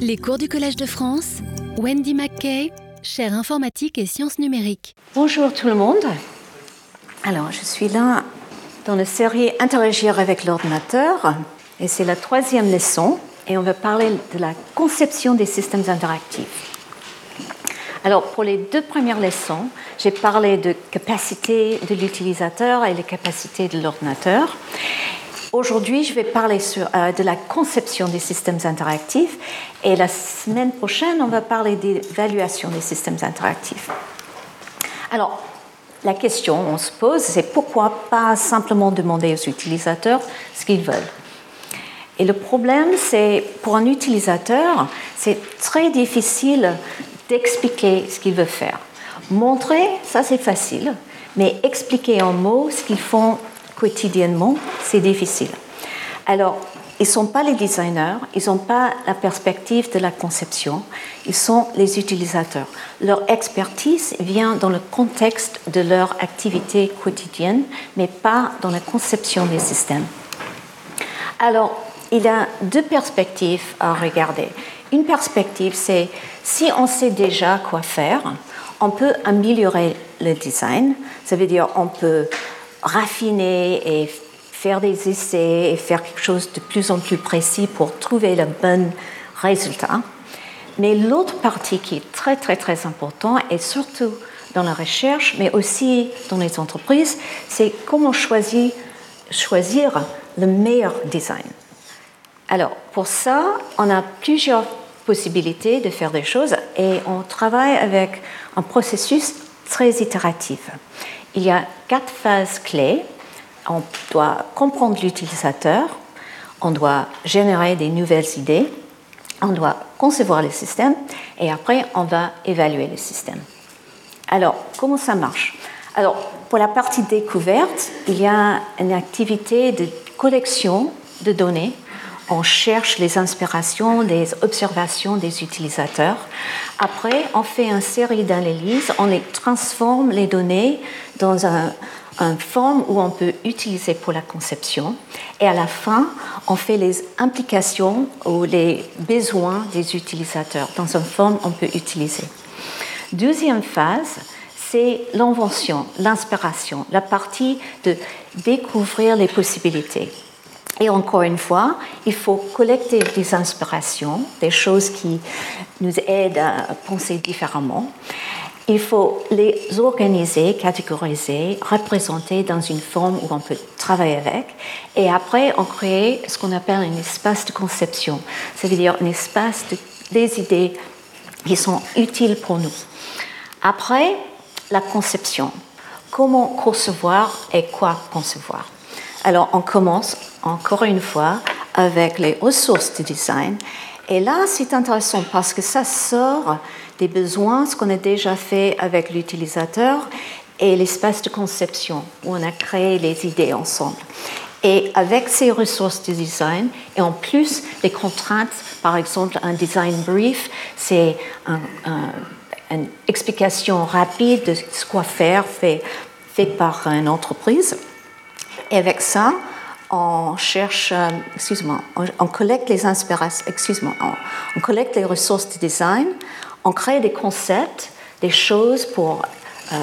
Les cours du Collège de France, Wendy McKay, chaire informatique et sciences numériques. Bonjour tout le monde. Alors, je suis là dans la série Interagir avec l'ordinateur et c'est la troisième leçon et on va parler de la conception des systèmes interactifs. Alors, pour les deux premières leçons, j'ai parlé de capacité de l'utilisateur et les capacités de l'ordinateur. Aujourd'hui, je vais parler euh, de la conception des systèmes interactifs et la semaine prochaine, on va parler d'évaluation des systèmes interactifs. Alors, la question on se pose, c'est pourquoi pas simplement demander aux utilisateurs ce qu'ils veulent? Et le problème, c'est pour un utilisateur, c'est très difficile d'expliquer ce qu'il veut faire. Montrer, ça c'est facile, mais expliquer en mots ce qu'ils font quotidiennement, c'est difficile. Alors, ils ne sont pas les designers, ils n'ont pas la perspective de la conception, ils sont les utilisateurs. Leur expertise vient dans le contexte de leur activité quotidienne, mais pas dans la conception des systèmes. Alors, il y a deux perspectives à regarder. Une perspective, c'est si on sait déjà quoi faire, on peut améliorer le design. Ça veut dire on peut raffiner et faire des essais et faire quelque chose de plus en plus précis pour trouver le bon résultat. Mais l'autre partie qui est très très très important, et surtout dans la recherche, mais aussi dans les entreprises, c'est comment choisir, choisir le meilleur design. Alors pour ça, on a plusieurs possibilités de faire des choses et on travaille avec un processus très itératif. Il y a quatre phases clés. On doit comprendre l'utilisateur, on doit générer des nouvelles idées, on doit concevoir le système et après on va évaluer le système. Alors, comment ça marche? Alors, pour la partie découverte, il y a une activité de collection de données on cherche les inspirations, les observations des utilisateurs. Après, on fait une série d'analyses, on transforme les données dans un, une forme où on peut utiliser pour la conception. Et à la fin, on fait les implications ou les besoins des utilisateurs dans une forme qu'on peut utiliser. Deuxième phase, c'est l'invention, l'inspiration, la partie de découvrir les possibilités. Et encore une fois, il faut collecter des inspirations, des choses qui nous aident à penser différemment. Il faut les organiser, catégoriser, représenter dans une forme où on peut travailler avec. Et après, on crée ce qu'on appelle un espace de conception. Ça veut dire un espace de, des idées qui sont utiles pour nous. Après, la conception. Comment concevoir et quoi concevoir? Alors, on commence encore une fois avec les ressources du design. Et là, c'est intéressant parce que ça sort des besoins, ce qu'on a déjà fait avec l'utilisateur et l'espace de conception où on a créé les idées ensemble. Et avec ces ressources du design, et en plus les contraintes, par exemple un design brief, c'est une explication rapide de ce qu'on faire fait, fait par une entreprise. Et avec ça, on cherche, euh, excuse-moi, on, collecte les inspirations, excuse-moi, on, collecte les ressources de design, on crée des concepts, des choses pour euh,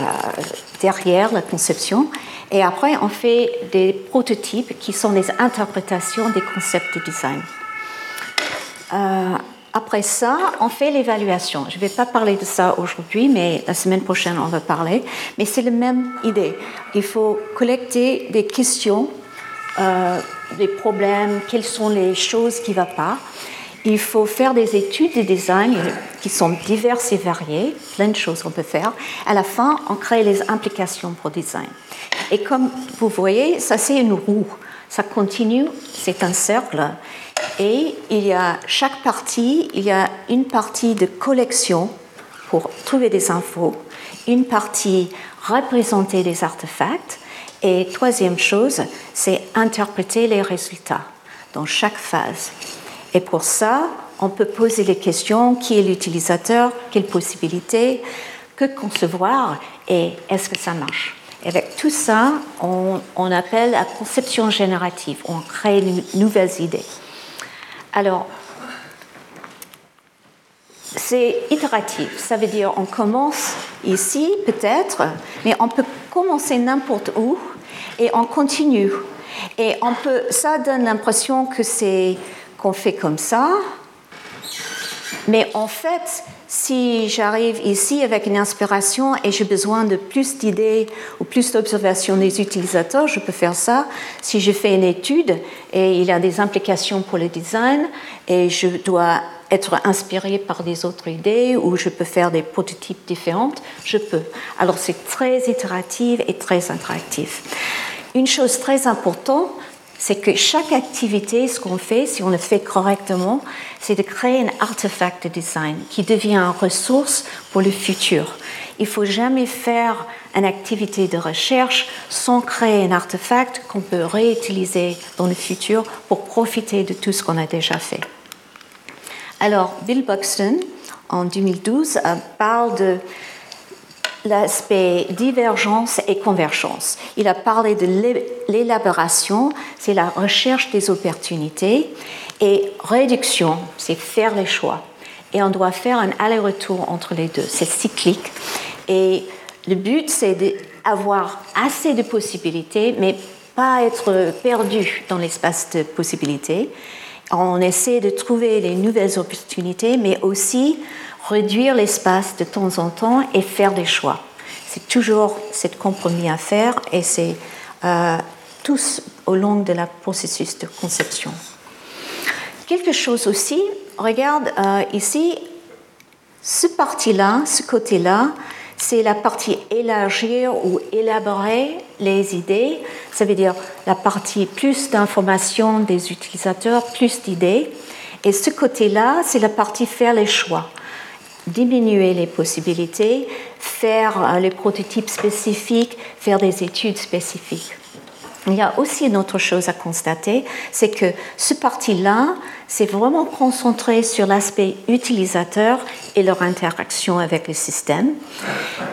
derrière la conception, et après on fait des prototypes qui sont les interprétations des concepts de design. Euh, après ça, on fait l'évaluation. Je ne vais pas parler de ça aujourd'hui, mais la semaine prochaine, on va parler. Mais c'est la même idée. Il faut collecter des questions euh, les problèmes, quelles sont les choses qui ne vont pas. Il faut faire des études de design qui sont diverses et variées, plein de choses qu'on peut faire. À la fin, on crée les implications pour design. Et comme vous voyez, ça c'est une roue. Ça continue, c'est un cercle. Et il y a chaque partie, il y a une partie de collection pour trouver des infos, une partie représenter des artefacts, et troisième chose, c'est interpréter les résultats dans chaque phase. Et pour ça, on peut poser les questions qui est l'utilisateur, quelles possibilités, que concevoir et est-ce que ça marche. Avec tout ça, on, on appelle la conception générative, on crée de nouvelles idées. Alors, c'est itératif. Ça veut dire on commence ici peut-être, mais on peut commencer n'importe où et on continue. Et on peut, ça donne l'impression que c'est qu'on fait comme ça, mais en fait, si j'arrive ici avec une inspiration et j'ai besoin de plus d'idées ou plus d'observations des utilisateurs, je peux faire ça. Si je fais une étude et il y a des implications pour le design et je dois être inspiré par des autres idées ou je peux faire des prototypes différents, je peux. Alors c'est très itératif et très interactif. Une chose très importante, c'est que chaque activité, ce qu'on fait, si on le fait correctement, c'est de créer un artefact de design qui devient une ressource pour le futur. Il faut jamais faire une activité de recherche sans créer un artefact qu'on peut réutiliser dans le futur pour profiter de tout ce qu'on a déjà fait. Alors, Bill Buxton, en 2012, euh, parle de l'aspect divergence et convergence. Il a parlé de l'élaboration, c'est la recherche des opportunités, et réduction, c'est faire les choix. Et on doit faire un aller-retour entre les deux, c'est cyclique. Et le but, c'est d'avoir assez de possibilités, mais pas être perdu dans l'espace de possibilités. On essaie de trouver les nouvelles opportunités, mais aussi réduire l'espace de temps en temps et faire des choix. C'est toujours ce compromis à faire et c'est euh, tous au long de la processus de conception. Quelque chose aussi, regarde euh, ici, ce parti-là, ce côté-là, c'est la partie élargir ou élaborer les idées. Ça veut dire la partie plus d'informations des utilisateurs, plus d'idées. Et ce côté-là, c'est la partie faire les choix diminuer les possibilités, faire euh, les prototypes spécifiques, faire des études spécifiques. Il y a aussi une autre chose à constater, c'est que ce parti-là, c'est vraiment concentré sur l'aspect utilisateur et leur interaction avec le système.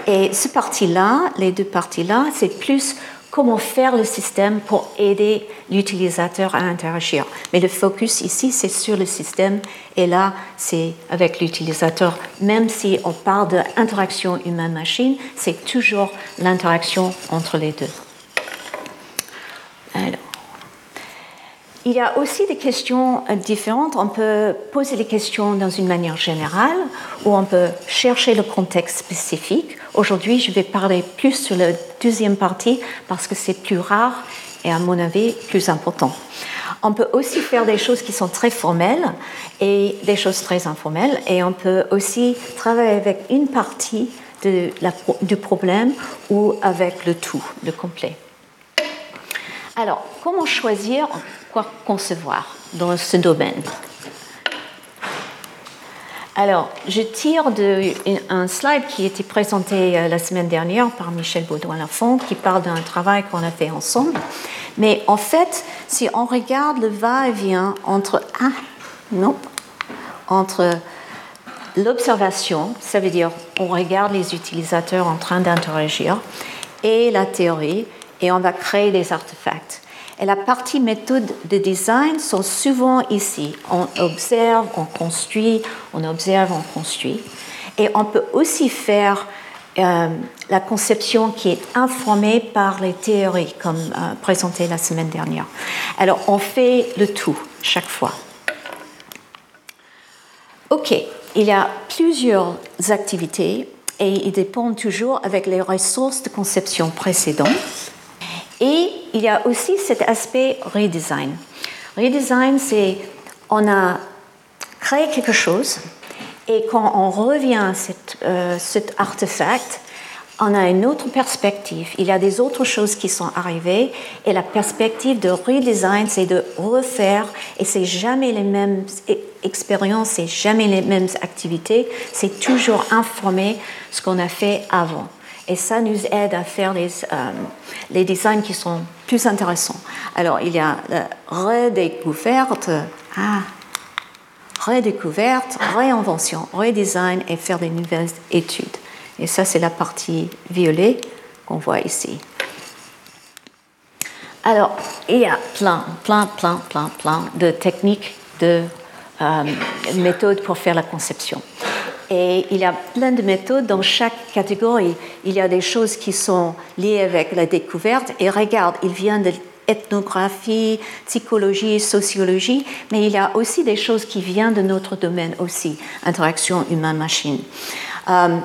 Et ce parti-là, les deux parties-là, c'est plus comment faire le système pour aider l'utilisateur à interagir. Mais le focus ici, c'est sur le système et là, c'est avec l'utilisateur. Même si on parle d'interaction humain-machine, c'est toujours l'interaction entre les deux. Il y a aussi des questions différentes. On peut poser les questions dans une manière générale ou on peut chercher le contexte spécifique. Aujourd'hui, je vais parler plus sur la deuxième partie parce que c'est plus rare et à mon avis plus important. On peut aussi faire des choses qui sont très formelles et des choses très informelles et on peut aussi travailler avec une partie du problème ou avec le tout, le complet. Alors, comment choisir quoi concevoir dans ce domaine alors, je tire de, un slide qui a été présenté euh, la semaine dernière par Michel Baudouin-Lafont, qui parle d'un travail qu'on a fait ensemble. Mais en fait, si on regarde le va-et-vient entre ah, non, entre l'observation, ça veut dire on regarde les utilisateurs en train d'interagir, et la théorie, et on va créer des artefacts. Et la partie méthode de design sont souvent ici. On observe, on construit, on observe, on construit. Et on peut aussi faire euh, la conception qui est informée par les théories, comme euh, présenté la semaine dernière. Alors, on fait le tout chaque fois. OK, il y a plusieurs activités et ils dépendent toujours avec les ressources de conception précédentes. Et il y a aussi cet aspect redesign. Redesign, c'est on a créé quelque chose et quand on revient à euh, cet artefact, on a une autre perspective. Il y a des autres choses qui sont arrivées et la perspective de redesign, c'est de refaire et c'est jamais les mêmes expériences, c'est jamais les mêmes activités, c'est toujours informer ce qu'on a fait avant. Et ça nous aide à faire les, euh, les designs qui sont plus intéressants. Alors, il y a la redécouverte, ah, redécouverte, réinvention, redesign et faire des nouvelles études. Et ça, c'est la partie violet qu'on voit ici. Alors, il y a plein, plein, plein, plein, plein de techniques, de euh, méthodes pour faire la conception. Et il y a plein de méthodes dans chaque catégorie. Il y a des choses qui sont liées avec la découverte. Et regarde, il vient de ethnographie, psychologie, sociologie, mais il y a aussi des choses qui viennent de notre domaine aussi, interaction humain-machine. Euh,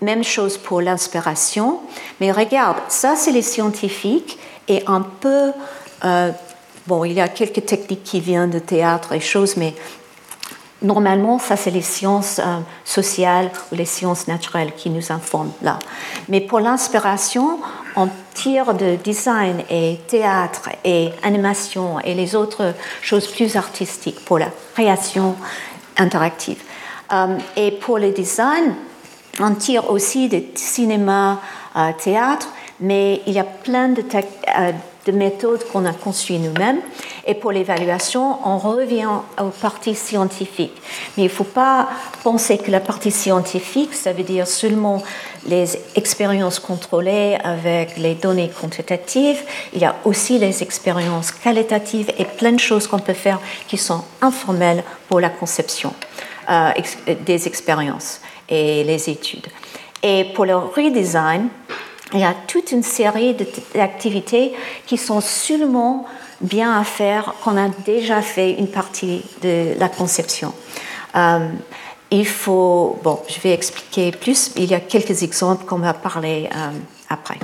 même chose pour l'inspiration. Mais regarde, ça c'est les scientifiques et un peu, euh, bon, il y a quelques techniques qui viennent de théâtre et choses, mais normalement, ça c'est les sciences euh, sociales ou les sciences naturelles qui nous informent là. Mais pour l'inspiration, on tire de design et théâtre et animation et les autres choses plus artistiques pour la création interactive. Euh, et pour le design, on tire aussi de cinéma, euh, théâtre, mais il y a plein de, de méthodes qu'on a conçues nous-mêmes. Et pour l'évaluation, on revient aux parties scientifiques. Mais il ne faut pas penser que la partie scientifique, ça veut dire seulement les expériences contrôlées avec les données quantitatives. Il y a aussi les expériences qualitatives et plein de choses qu'on peut faire qui sont informelles pour la conception euh, des expériences et les études. Et pour le redesign, il y a toute une série d'activités qui sont seulement bien à faire, qu'on a déjà fait une partie de la conception. Euh, il faut, bon, je vais expliquer plus, il y a quelques exemples qu'on va parler euh, après.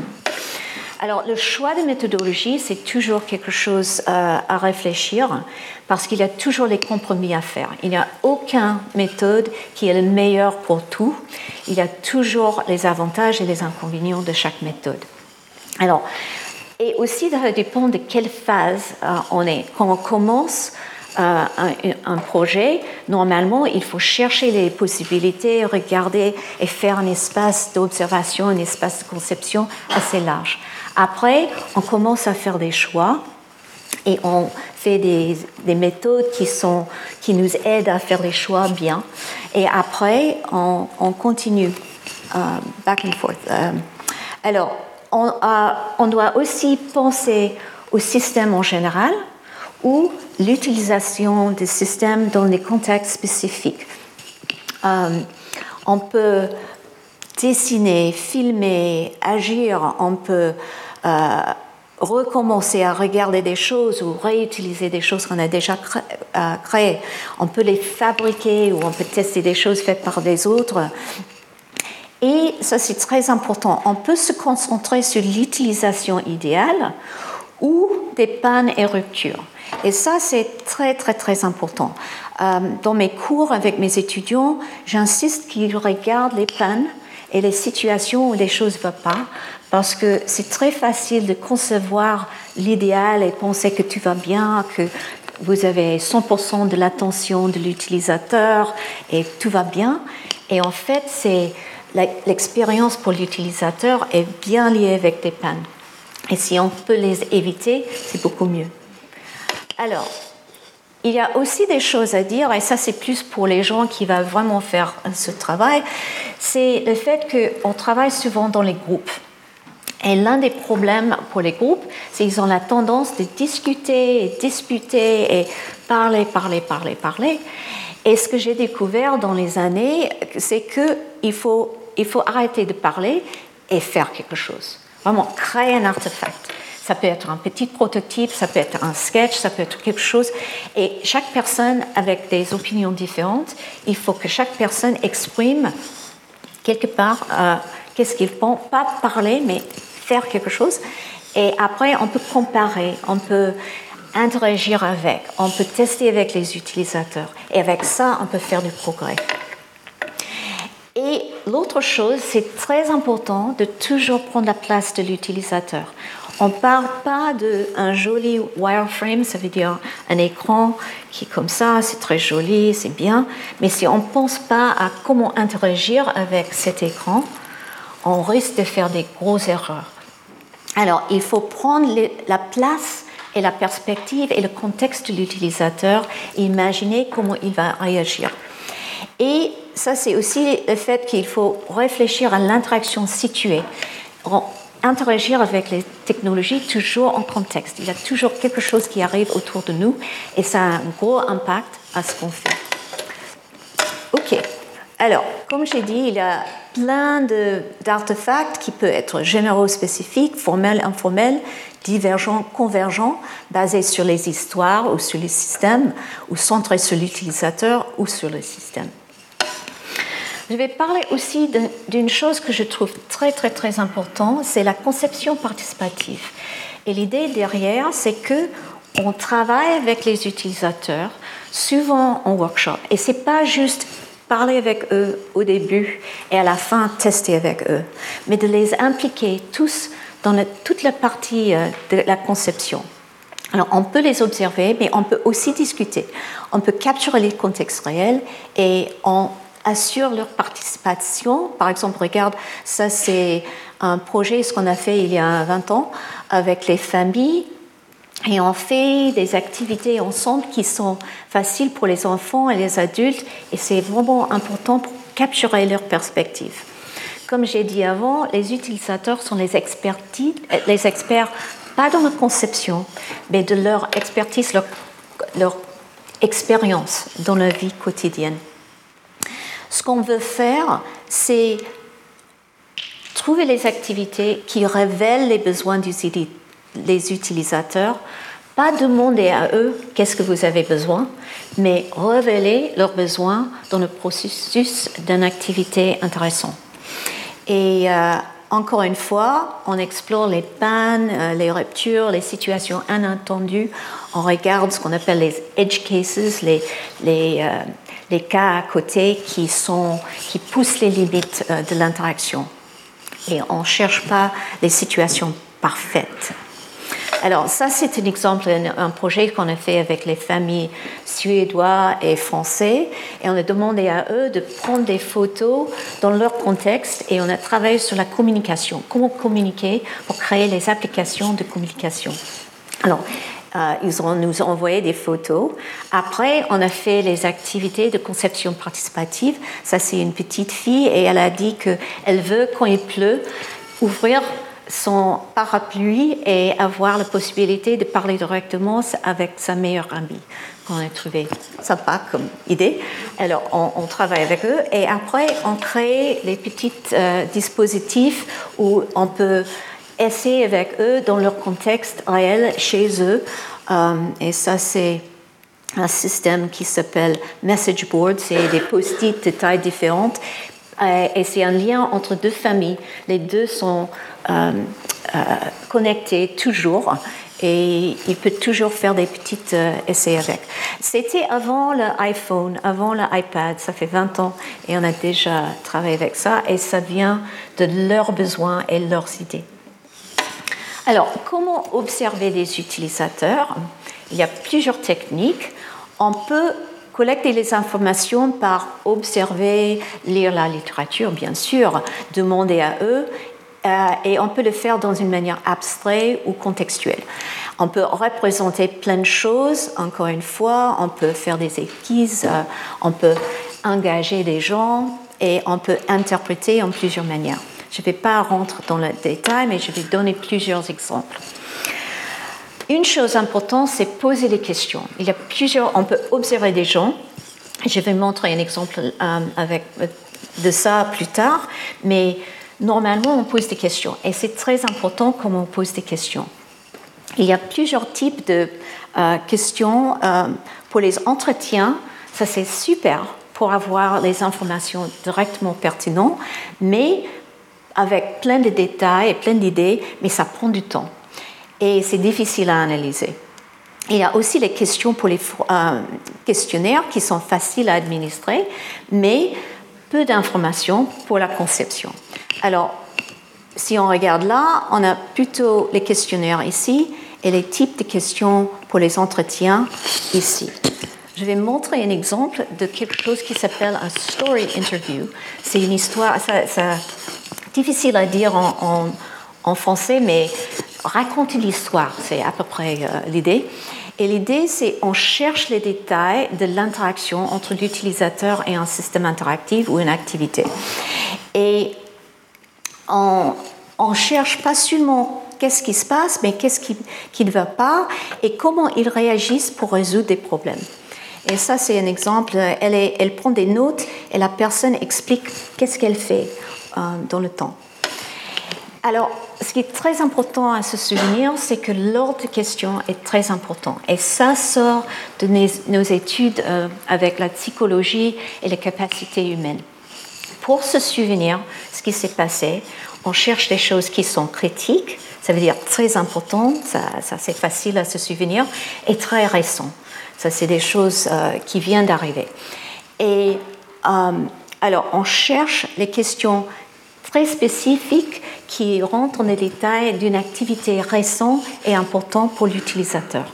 Alors, le choix de méthodologie, c'est toujours quelque chose euh, à réfléchir parce qu'il y a toujours les compromis à faire. Il n'y a aucune méthode qui est la meilleure pour tout. Il y a toujours les avantages et les inconvénients de chaque méthode. Alors, et aussi, ça dépend de quelle phase euh, on est. Quand on commence euh, un, projet, normalement, il faut chercher les possibilités, regarder et faire un espace d'observation, un espace de conception assez large. Après, on commence à faire des choix et on fait des, méthodes qui, sont, qui nous aident à faire les choix bien. Et après, on, continue euh, back and forth. Euh, alors, on, doit aussi penser au système en général ou l'utilisation des systèmes dans des contextes spécifiques. Euh, on peut dessiner, filmer, agir, on peut recommencer à regarder des choses ou réutiliser des choses qu'on a déjà euh, créées. On peut les fabriquer ou on peut tester des choses faites par des autres. Et ça, c'est très important. On peut se concentrer sur l'utilisation idéale ou des pannes et ruptures. Et ça, c'est très, très, très important. Euh, dans mes cours avec mes étudiants, j'insiste qu'ils regardent les pannes et les situations où les choses ne vont pas, parce que c'est très facile de concevoir l'idéal et penser que tu vas bien, que vous avez 100% de l'attention de l'utilisateur et tout va bien. Et en fait, c'est l'expérience pour l'utilisateur est bien liée avec des pannes. Et si on peut les éviter, c'est beaucoup mieux. Alors, il y a aussi des choses à dire, et ça c'est plus pour les gens qui vont vraiment faire ce travail, c'est le fait qu'on travaille souvent dans les groupes. Et l'un des problèmes pour les groupes, c'est qu'ils ont la tendance de discuter et disputer et parler, parler, parler, parler. Et ce que j'ai découvert dans les années, c'est qu'il faut, il faut arrêter de parler et faire quelque chose. Vraiment, créer un artefact. Ça peut être un petit prototype, ça peut être un sketch, ça peut être quelque chose. Et chaque personne avec des opinions différentes, il faut que chaque personne exprime quelque part euh, qu'est-ce qu'il pense, pas parler, mais faire quelque chose. Et après, on peut comparer, on peut interagir avec, on peut tester avec les utilisateurs. Et avec ça, on peut faire du progrès. Et l'autre chose, c'est très important de toujours prendre la place de l'utilisateur. On ne parle pas d'un joli wireframe, ça veut dire un écran qui est comme ça, c'est très joli, c'est bien, mais si on ne pense pas à comment interagir avec cet écran, on risque de faire des grosses erreurs. Alors, il faut prendre la place et la perspective et le contexte de l'utilisateur et imaginer comment il va réagir. Et ça, c'est aussi le fait qu'il faut réfléchir à l'interaction située. Interagir avec les technologies toujours en contexte. Il y a toujours quelque chose qui arrive autour de nous et ça a un gros impact à ce qu'on fait. OK. Alors, comme j'ai dit, il y a plein d'artefacts qui peuvent être généraux, spécifiques, formels, informels, divergents, convergents, basés sur les histoires ou sur les systèmes, ou centrés sur l'utilisateur ou sur le système. Je vais parler aussi d'une chose que je trouve très très très importante, c'est la conception participative. Et l'idée derrière, c'est que on travaille avec les utilisateurs, souvent en workshop. Et c'est pas juste parler avec eux au début et à la fin tester avec eux, mais de les impliquer tous dans toute la partie euh, de la conception. Alors on peut les observer, mais on peut aussi discuter. On peut capturer les contextes réels et on assure leur participation. Par exemple, regarde, ça c'est un projet, ce qu'on a fait il y a 20 ans avec les familles et on fait des activités ensemble qui sont faciles pour les enfants et les adultes et c'est vraiment important pour capturer leur perspective. Comme j'ai dit avant, les utilisateurs sont les, les experts, pas dans la conception, mais de leur expertise, leur, expérience dans la vie quotidienne. Ce qu'on veut faire, c'est trouver les activités qui révèlent les besoins des utilisateurs, pas demander à eux qu'est-ce que vous avez besoin, mais révéler leurs besoins dans le processus d'une activité intéressante. Et euh, encore une fois, on explore les pannes, euh, les ruptures, les situations inattendues. On regarde ce qu'on appelle les edge cases, les, les, euh, les cas à côté qui, sont, qui poussent les limites de l'interaction. Et on ne cherche pas les situations parfaites. Alors ça, c'est un exemple, un projet qu'on a fait avec les familles suédois et français. Et on a demandé à eux de prendre des photos dans leur contexte et on a travaillé sur la communication. Comment communiquer pour créer les applications de communication. Alors, euh, ils ont nous envoyé des photos. Après, on a fait les activités de conception participative. Ça, c'est une petite fille et elle a dit qu'elle veut, quand il pleut, ouvrir son parapluie et avoir la possibilité de parler directement avec sa meilleure amie qu'on a trouvé sympa comme idée. Alors, on, travaille avec eux et après, on crée les petits euh, dispositifs où on peut essayer avec eux dans leur contexte réel chez eux. Euh, et ça, c'est un système qui s'appelle Message Board. C'est des post-it de tailles différentes. Euh, et c'est un lien entre deux familles. Les deux sont euh, connectés toujours et il peut toujours faire des petits essais avec. C'était avant l'iPhone, avant l'iPad, ça fait 20 ans et on a déjà travaillé avec ça et ça vient de leurs besoins et leurs idées. Alors, comment observer les utilisateurs? Il y a plusieurs techniques. On peut collecter les informations par observer, lire la littérature, bien sûr, demander à eux, euh, et on peut le faire dans une manière abstraite ou contextuelle. On peut représenter plein de choses, encore une fois, on peut faire des esquisses, euh, on peut engager des gens et on peut interpréter en plusieurs manières. Je ne vais pas rentrer dans le détail, mais je vais donner plusieurs exemples. Une chose importante, c'est poser des questions. Il y a plusieurs, on peut observer des gens. Je vais montrer un exemple euh, avec, euh, de ça plus tard, mais normalement, on pose des questions. Et c'est très important comment on pose des questions. Il y a plusieurs types de euh, questions pour les entretiens. Ça, c'est super pour avoir les informations directement pertinentes, mais avec plein de détails et plein d'idées, mais ça prend du temps. Et c'est difficile à analyser. Il y a aussi les questions pour les euh, questionnaires qui sont faciles à administrer, mais peu d'informations pour la conception. Alors, si on regarde là, on a plutôt les questionnaires ici et les types de questions pour les entretiens ici. Je vais montrer un exemple de quelque chose qui s'appelle un story interview. C'est une histoire, ça, ça, difficile à dire en, en, français, mais raconter l'histoire, c'est à peu près euh, l'idée. Et l'idée, c'est on cherche les détails de l'interaction entre l'utilisateur et un système interactif ou une activité. Et on, cherche pas seulement qu'est-ce qui se passe, mais qu'est-ce qui, qui, ne va pas et comment ils réagissent pour résoudre des problèmes. Et ça, c'est un exemple. Elle, elle, prend des notes et la personne explique qu'est-ce qu'elle fait euh, dans le temps. Alors, ce qui est très important à se souvenir, c'est que l'ordre de questions est très important. Et ça sort de nos, études euh, avec la psychologie et les capacités humaines. Pour se souvenir ce qui s'est passé, on cherche des choses qui sont critiques, ça veut dire très importantes, ça, c'est facile à se souvenir, et très récentes. Ça, c'est des choses euh, qui viennent d'arriver. Et euh, alors, on cherche les questions très spécifiques qui rentrent dans les détails d'une activité récente et importante pour l'utilisateur.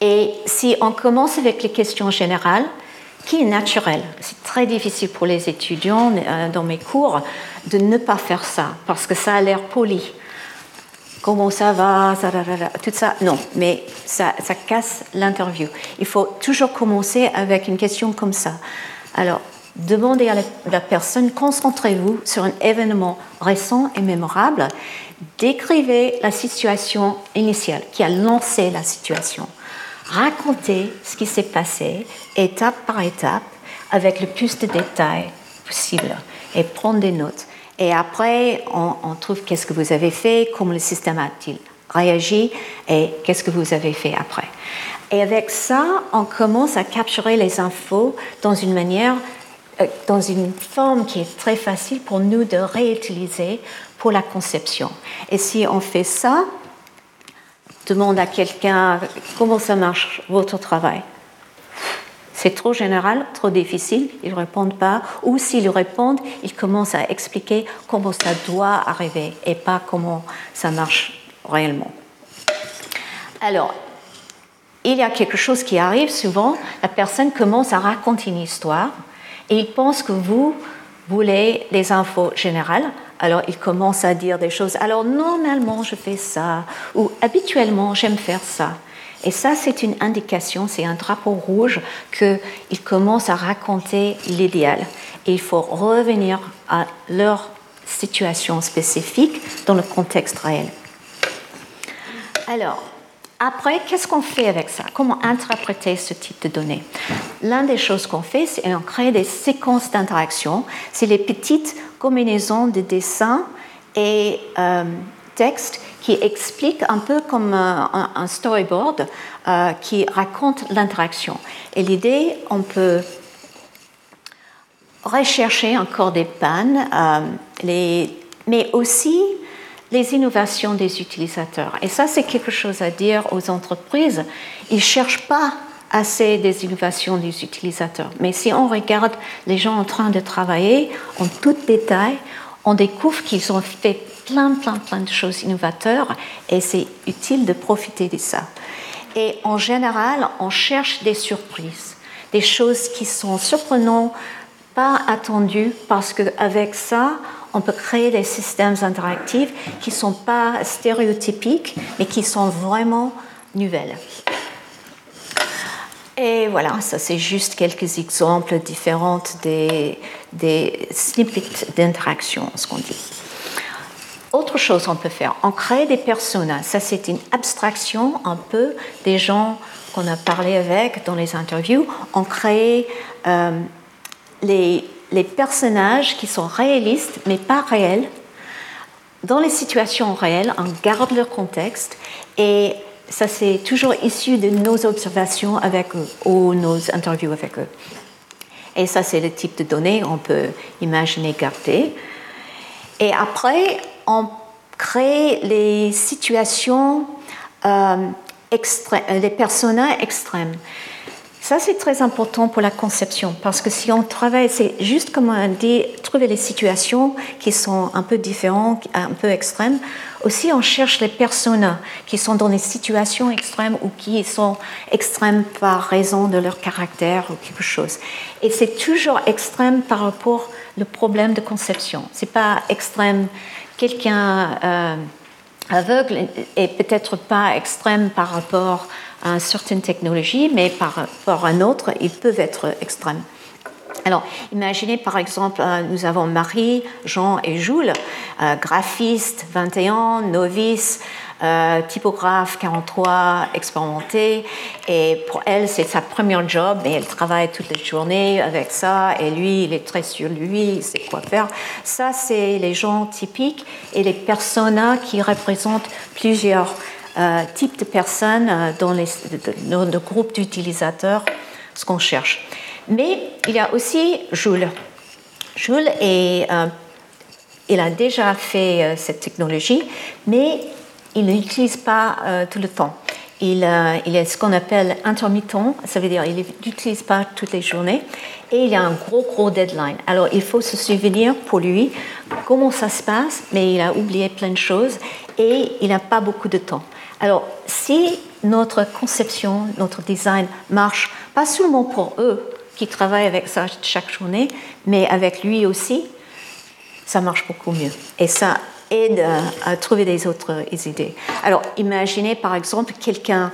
Et si on commence avec les questions générales, qui est naturel? C'est très difficile pour les étudiants euh, dans mes cours de ne pas faire ça parce que ça a l'air poli. Comment ça va, tout ça. Non, mais ça, ça casse l'interview. Il faut toujours commencer avec une question comme ça. Alors, demandez à la, personne, concentrez-vous sur un événement récent et mémorable. Décrivez la situation initiale qui a lancé la situation. Racontez ce qui s'est passé étape par étape avec le plus de détails possible et prendre des notes. Et après, on, trouve qu'est-ce que vous avez fait, comment le système a-t-il réagi et qu'est-ce que vous avez fait après. Et avec ça, on commence à capturer les infos dans une manière dans une forme qui est très facile pour nous de réutiliser pour la conception. Et si on fait ça, demande à quelqu'un comment ça marche votre travail? C'est trop général, trop difficile, ils ne répondent pas. Ou s'ils répondent, ils commencent à expliquer comment ça doit arriver et pas comment ça marche réellement. Alors, il y a quelque chose qui arrive souvent, la personne commence à raconter une histoire et il pense que vous voulez les infos générales. Alors il commence à dire des choses. Alors normalement je fais ça ou habituellement j'aime faire ça. Et ça c'est une indication, c'est un drapeau rouge qu'il commence à raconter l'idéal. Et il faut revenir à leur situation spécifique dans le contexte réel. Alors, après, qu'est-ce qu'on fait avec ça? Comment interpréter ce type de données? L'une des choses qu'on fait, c'est qu'on crée des séquences d'interaction. C'est les petites combinaisons de dessins et euh, textes qui expliquent un peu comme un, storyboard euh, qui raconte l'interaction. Et l'idée, on peut rechercher encore des pannes, euh, mais aussi les innovations des utilisateurs. Et ça, c'est quelque chose à dire aux entreprises. Ils ne cherchent pas assez des innovations des utilisateurs. Mais si on regarde les gens en train de travailler en tout détail, on découvre qu'ils ont fait plein, plein, plein de choses innovateurs et c'est utile de profiter de ça. Et en général, on cherche des surprises, des choses qui sont surprenantes, pas attendues, parce qu'avec ça, on peut créer des systèmes interactifs qui ne sont pas stéréotypiques, mais qui sont vraiment nouvelles. Et voilà, ça c'est juste quelques exemples différents des, snippets d'interaction, ce qu'on dit. Autre chose qu'on peut faire, on crée des personas. Ça c'est une abstraction un peu des gens qu'on a parlé avec dans les interviews. On crée euh, les les personnages qui sont réalistes mais pas réels, dans les situations réelles, on garde leur contexte et ça c'est toujours issu de nos observations avec eux ou nos interviews avec eux. Et ça c'est le type de données qu'on peut imaginer garder. Et après, on crée les situations euh, les personnages extrêmes. Ça, c'est très important pour la conception, parce que si on travaille, c'est juste comme on dit, trouver les situations qui sont un peu différentes, un peu extrêmes. Aussi, on cherche les personnes qui sont dans des situations extrêmes ou qui sont extrêmes par raison de leur caractère ou quelque chose. Et c'est toujours extrême par rapport au problème de conception. C'est pas extrême quelqu'un euh, aveugle et peut-être pas extrême par rapport à une certaine technologie, mais par rapport à un autre, ils peuvent être extrêmes. Alors, imaginez par exemple, euh, nous avons Marie, Jean et Jules, euh, graphistes 21, novices, euh, typographe 43, expérimenté. Et pour elle, c'est sa première job, mais elle travaille toutes les journées avec ça. Et lui, il est très sur lui, il sait quoi faire. Ça, c'est les gens typiques et les personas qui représentent plusieurs types de personnes dans, les, le groupe d'utilisateurs, ce qu'on cherche. Mais il y a aussi Jules. Jules, euh, il a déjà fait euh, cette technologie, mais il ne l'utilise pas euh, tout le temps. Il, est ce qu'on appelle intermittent, ça veut dire qu'il n'utilise pas toutes les journées, et il y a un gros, gros deadline. Alors il faut se souvenir pour lui comment ça se passe, mais il a oublié plein de choses, et il n'a pas beaucoup de temps. Alors si notre conception, notre design marche pas seulement pour eux, qui travaille avec ça chaque journée, mais avec lui aussi, ça marche beaucoup mieux. Et ça aide à, trouver des autres idées. Alors, imaginez par exemple quelqu'un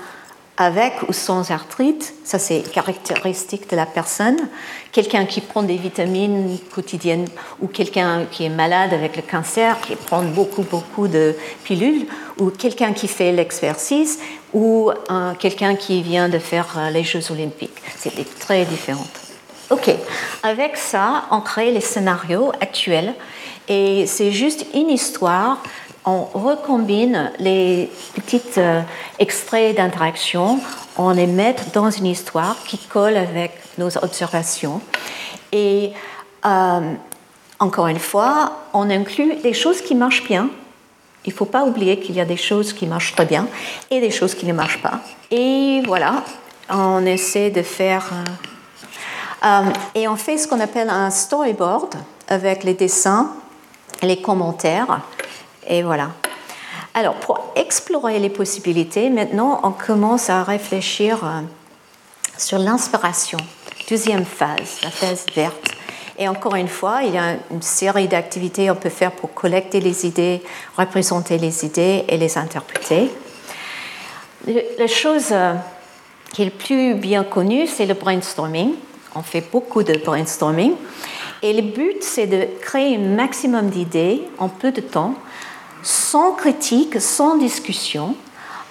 avec ou sans arthrite, ça c'est caractéristique de la personne, quelqu'un qui prend des vitamines quotidiennes ou quelqu'un qui est malade avec le cancer, qui prend beaucoup beaucoup de pilules, ou quelqu'un qui fait l'exercice, ou quelqu'un qui vient de faire euh, les Jeux olympiques. C'est très différent. Ok, avec ça, on crée les scénarios actuels et c'est juste une histoire. On recombine les petits euh, extraits d'interaction, on les met dans une histoire qui colle avec nos observations. Et euh, encore une fois, on inclut des choses qui marchent bien. Il ne faut pas oublier qu'il y a des choses qui marchent très bien et des choses qui ne marchent pas. Et voilà, on essaie de faire euh, et on fait ce qu'on appelle un storyboard avec les dessins, les commentaires, et voilà. Alors, pour explorer les possibilités, maintenant, on commence à réfléchir euh, sur l'inspiration. Deuxième phase, la phase verte. Et encore une fois, il y a une série d'activités qu'on peut faire pour collecter les idées, représenter les idées et les interpréter. La chose euh, qui est le plus bien connue, c'est le brainstorming on fait beaucoup de brainstorming. Et le but, c'est de créer un maximum d'idées en peu de temps, sans critique, sans discussion,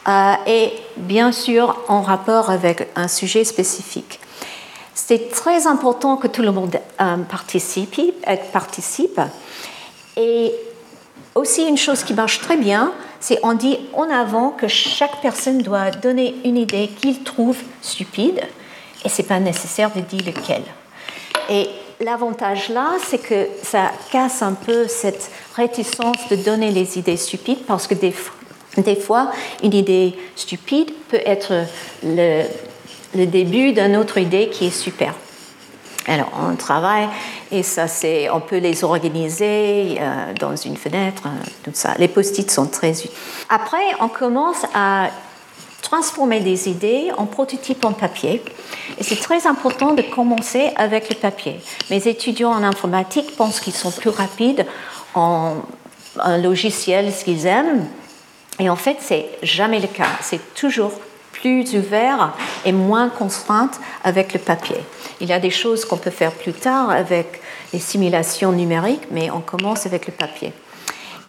euh, et bien sûr en rapport avec un sujet spécifique. C'est très important que tout le monde euh, participe, euh, participe. Et aussi une chose qui marche très bien, c'est on dit en avant que chaque personne doit donner une idée qu'il trouve stupide et ce n'est pas nécessaire de dire lequel. Et l'avantage là, c'est que ça casse un peu cette réticence de donner les idées stupides parce que des, fois, une idée stupide peut être le, le début d'une autre idée qui est super. Alors, on travaille et ça, c'est, on peut les organiser euh, dans une fenêtre, euh, tout ça. Les post-it sont très utiles. Après, on commence à transformer des idées en prototypes en papier. Et c'est très important de commencer avec le papier. Mes étudiants en informatique pensent qu'ils sont plus rapides en un logiciel, ce qu'ils aiment. Et en fait, c'est jamais le cas. C'est toujours plus ouvert et moins contrainte avec le papier. Il y a des choses qu'on peut faire plus tard avec les simulations numériques, mais on commence avec le papier.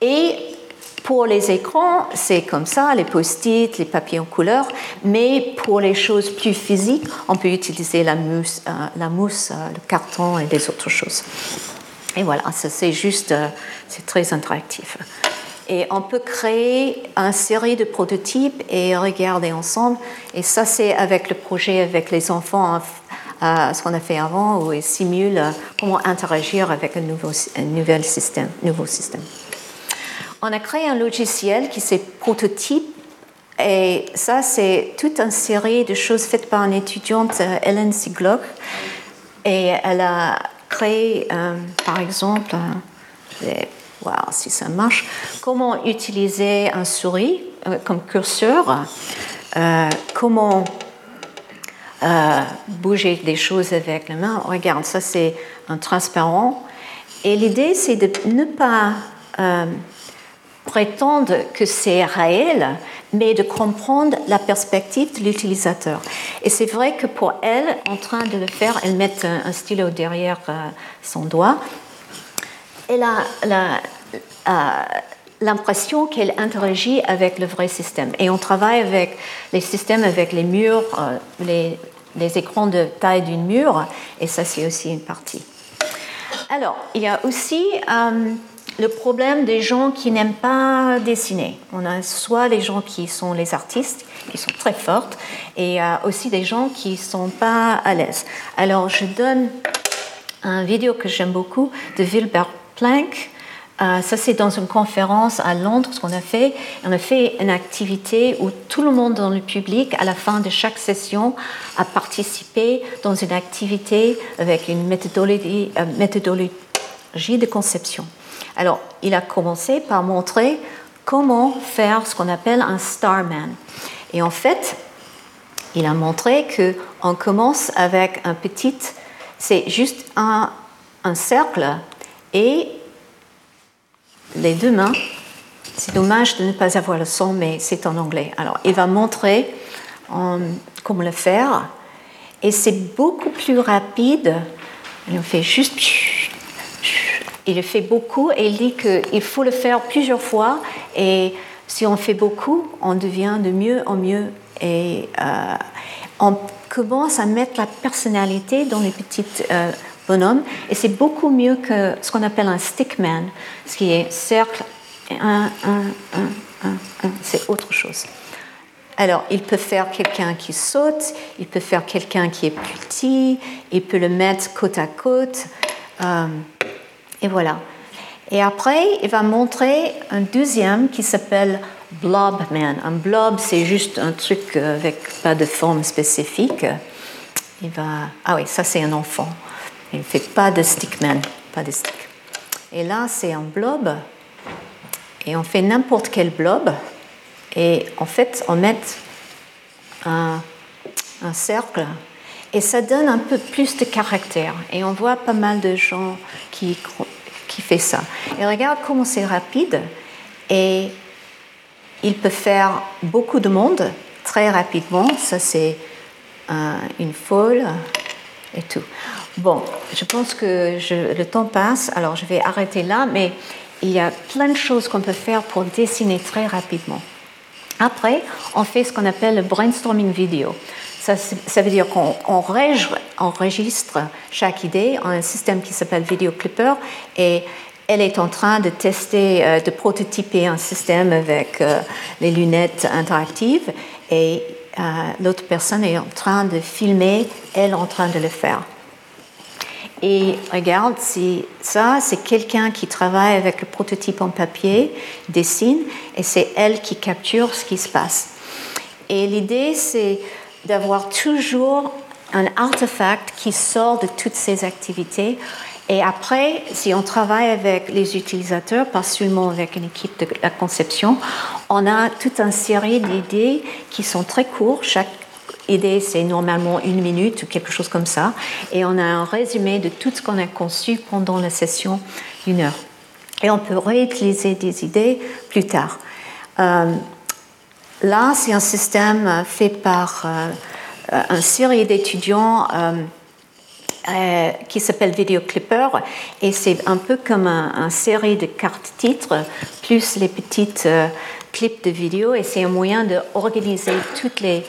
Et pour les écrans, c'est comme ça, les post-it, les papiers en couleur, mais pour les choses plus physiques, on peut utiliser la mousse, euh, euh, le carton et des autres choses. Et voilà, c'est juste, euh, c'est très interactif. Et on peut créer une série de prototypes et regarder ensemble. Et ça, c'est avec le projet avec les enfants, ce qu'on a fait avant, où ils simulent comment interagir avec un nouveau, système, nouveau système. On a créé un logiciel qui s'est prototype et ça, c'est toute une série de choses faites par une étudiante, euh, Ellen Siglock. Et elle a créé, euh, par exemple, vais si ça marche, comment utiliser un souris euh, comme curseur, comment bouger des choses avec la main. Regarde, ça c'est un transparent. Et l'idée, c'est de ne pas prétendre que c'est réel, mais de comprendre la perspective de l'utilisateur. Et c'est vrai que pour elle, en train de le faire, elle met un, stylo derrière euh, son doigt. Elle a euh, l'impression qu'elle interagit avec le vrai système. Et on travaille avec les systèmes, avec les murs, euh, les écrans de taille d'une mur, et ça c'est aussi une partie. Alors, il y a aussi le problème des gens qui n'aiment pas dessiner. On a soit les gens qui sont les artistes, qui sont très fortes, et euh, aussi des gens qui ne sont pas à l'aise. Alors je donne un vidéo que j'aime beaucoup de Wilbert Planck. Euh, ça, c'est dans une conférence à Londres, qu'on a fait. On a fait une activité où tout le monde dans le public, à la fin de chaque session, a participé dans une activité avec une méthodologie, euh, méthodologie de conception. Alors, il a commencé par montrer comment faire ce qu'on appelle un starman. Et en fait, il a montré que on commence avec un petit, c'est juste un, cercle et les deux mains. C'est dommage de ne pas avoir le son, mais c'est en anglais. Alors, il va montrer comment le faire. Et c'est beaucoup plus rapide. Il fait juste il le fait beaucoup et il dit qu'il faut le faire plusieurs fois et si on fait beaucoup, on devient de mieux en mieux et euh, on commence à mettre la personnalité dans les petits euh, bonhommes et c'est beaucoup mieux que ce qu'on appelle un stickman, ce qui est cercle, un, un, un, un, c'est autre chose. Alors, il peut faire quelqu'un qui saute, il peut faire quelqu'un qui est petit, il peut le mettre côte à côte. Euh, et voilà. Et après, il va montrer un deuxième qui s'appelle Blobman. Un blob, c'est juste un truc avec pas de forme spécifique. Il va. Ah oui, ça c'est un enfant. Il ne fait pas de stickman, pas de stick. Et là, c'est un blob. Et on fait n'importe quel blob. Et en fait, on met un cercle et ça donne un peu plus de caractère. Et on voit pas mal de gens qui, qui fait ça. Et regarde comment c'est rapide. Et il peut faire beaucoup de monde très rapidement. Ça, c'est une folle et tout. Bon, je pense que le temps passe, alors je vais arrêter là, mais il y a plein de choses qu'on peut faire pour dessiner très rapidement. Après, on fait ce qu'on appelle le brainstorming vidéo. Ça, veut dire qu'on enregistre chaque idée en un système qui s'appelle Video Clipper et elle est en train de tester, euh, de prototyper un système avec euh, les lunettes interactives et euh, l'autre personne est en train de filmer, elle en train de le faire. Et regarde, ça, c'est quelqu'un qui travaille avec le prototype en papier, dessine, et c'est elle qui capture ce qui se passe. Et l'idée, c'est d'avoir toujours un artefact qui sort de toutes ces activités. Et après, si on travaille avec les utilisateurs, pas seulement avec une équipe de la conception, on a toute une série d'idées qui sont très courtes. Chaque idée, c'est normalement une minute ou quelque chose comme ça. Et on a un résumé de tout ce qu'on a conçu pendant la session d'une heure. Et on peut réutiliser des idées plus tard. Euh, là, c'est un système fait par euh, une série d'étudiants euh, qui s'appelle Video Clipper et c'est un peu comme une série de cartes titres plus les petites clips de vidéo et c'est un moyen d'organiser toutes les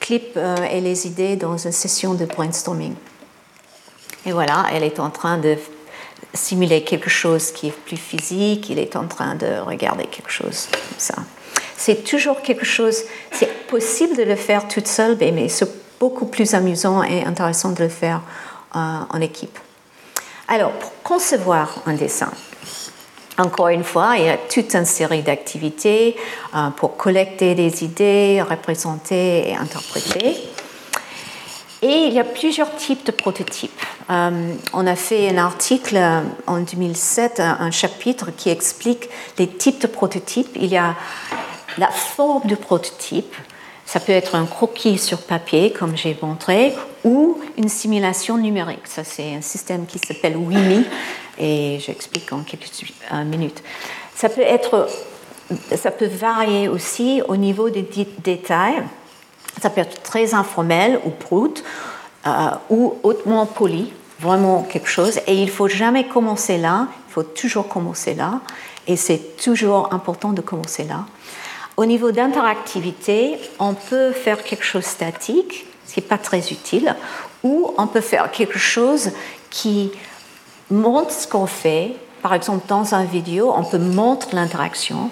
clips euh, et les idées dans une session de brainstorming. Et voilà, elle est en train de simuler quelque chose qui est plus physique, il est en train de regarder quelque chose comme ça. C'est toujours quelque chose, c'est possible de le faire toute seule, mais c'est beaucoup plus amusant et intéressant de le faire euh, en équipe. Alors, pour concevoir un dessin, encore une fois, il y a toute une série d'activités euh, pour collecter des idées, représenter et interpréter. Et il y a plusieurs types de prototypes. Euh, on a fait un article en 2007, un, chapitre qui explique les types de prototypes. Il y a la forme du prototype. Ça peut être un croquis sur papier, comme j'ai montré, ou une simulation numérique. Ça, c'est un système qui s'appelle WIMI et j'explique en quelques minutes. Ça peut être ça peut varier aussi au niveau des détails. Ça peut être très informel ou brut euh, ou hautement poli, vraiment quelque chose. Et il faut jamais commencer là, il faut toujours commencer là. Et c'est toujours important de commencer là. Au niveau d'interactivité, on peut faire quelque chose statique, ce qui n'est pas très utile, ou on peut faire quelque chose qui montre ce qu'on fait. Par exemple, dans un vidéo, on peut montrer l'interaction,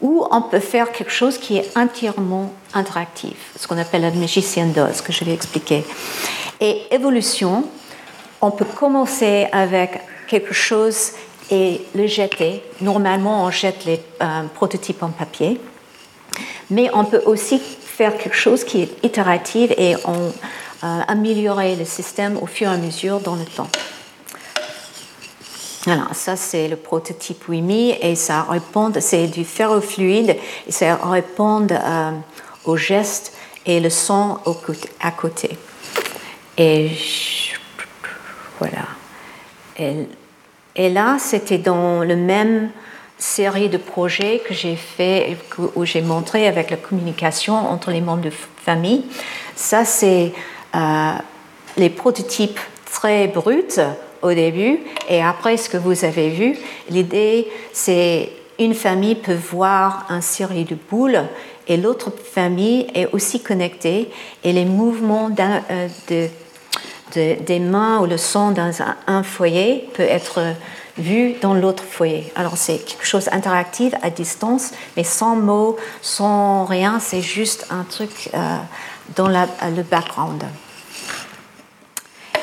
ou on peut faire quelque chose qui est entièrement interactif, ce qu'on appelle la magicienne dose, que je vais expliquer. Et évolution, on peut commencer avec quelque chose et le jeter. Normalement, on jette les euh, prototypes en papier, mais on peut aussi faire quelque chose qui est itératif et euh, améliorer le système au fur et à mesure dans le temps. Voilà, ça c'est le prototype WIMI et ça répond, c'est du ferrofluide et ça répond euh, aux gestes et le son à côté. Et voilà. Et là, c'était dans le même série de projets que j'ai fait, où j'ai montré avec la communication entre les membres de famille. Ça, c'est euh, les prototypes très bruts au début et après ce que vous avez vu. L'idée, c'est une famille peut voir une série de boules et l'autre famille est aussi connectée et les mouvements euh, de, des mains ou le son dans un, foyer peut être vu dans l'autre foyer. Alors c'est quelque chose d'interactif à distance, mais sans mots, sans rien, c'est juste un truc euh, dans le background.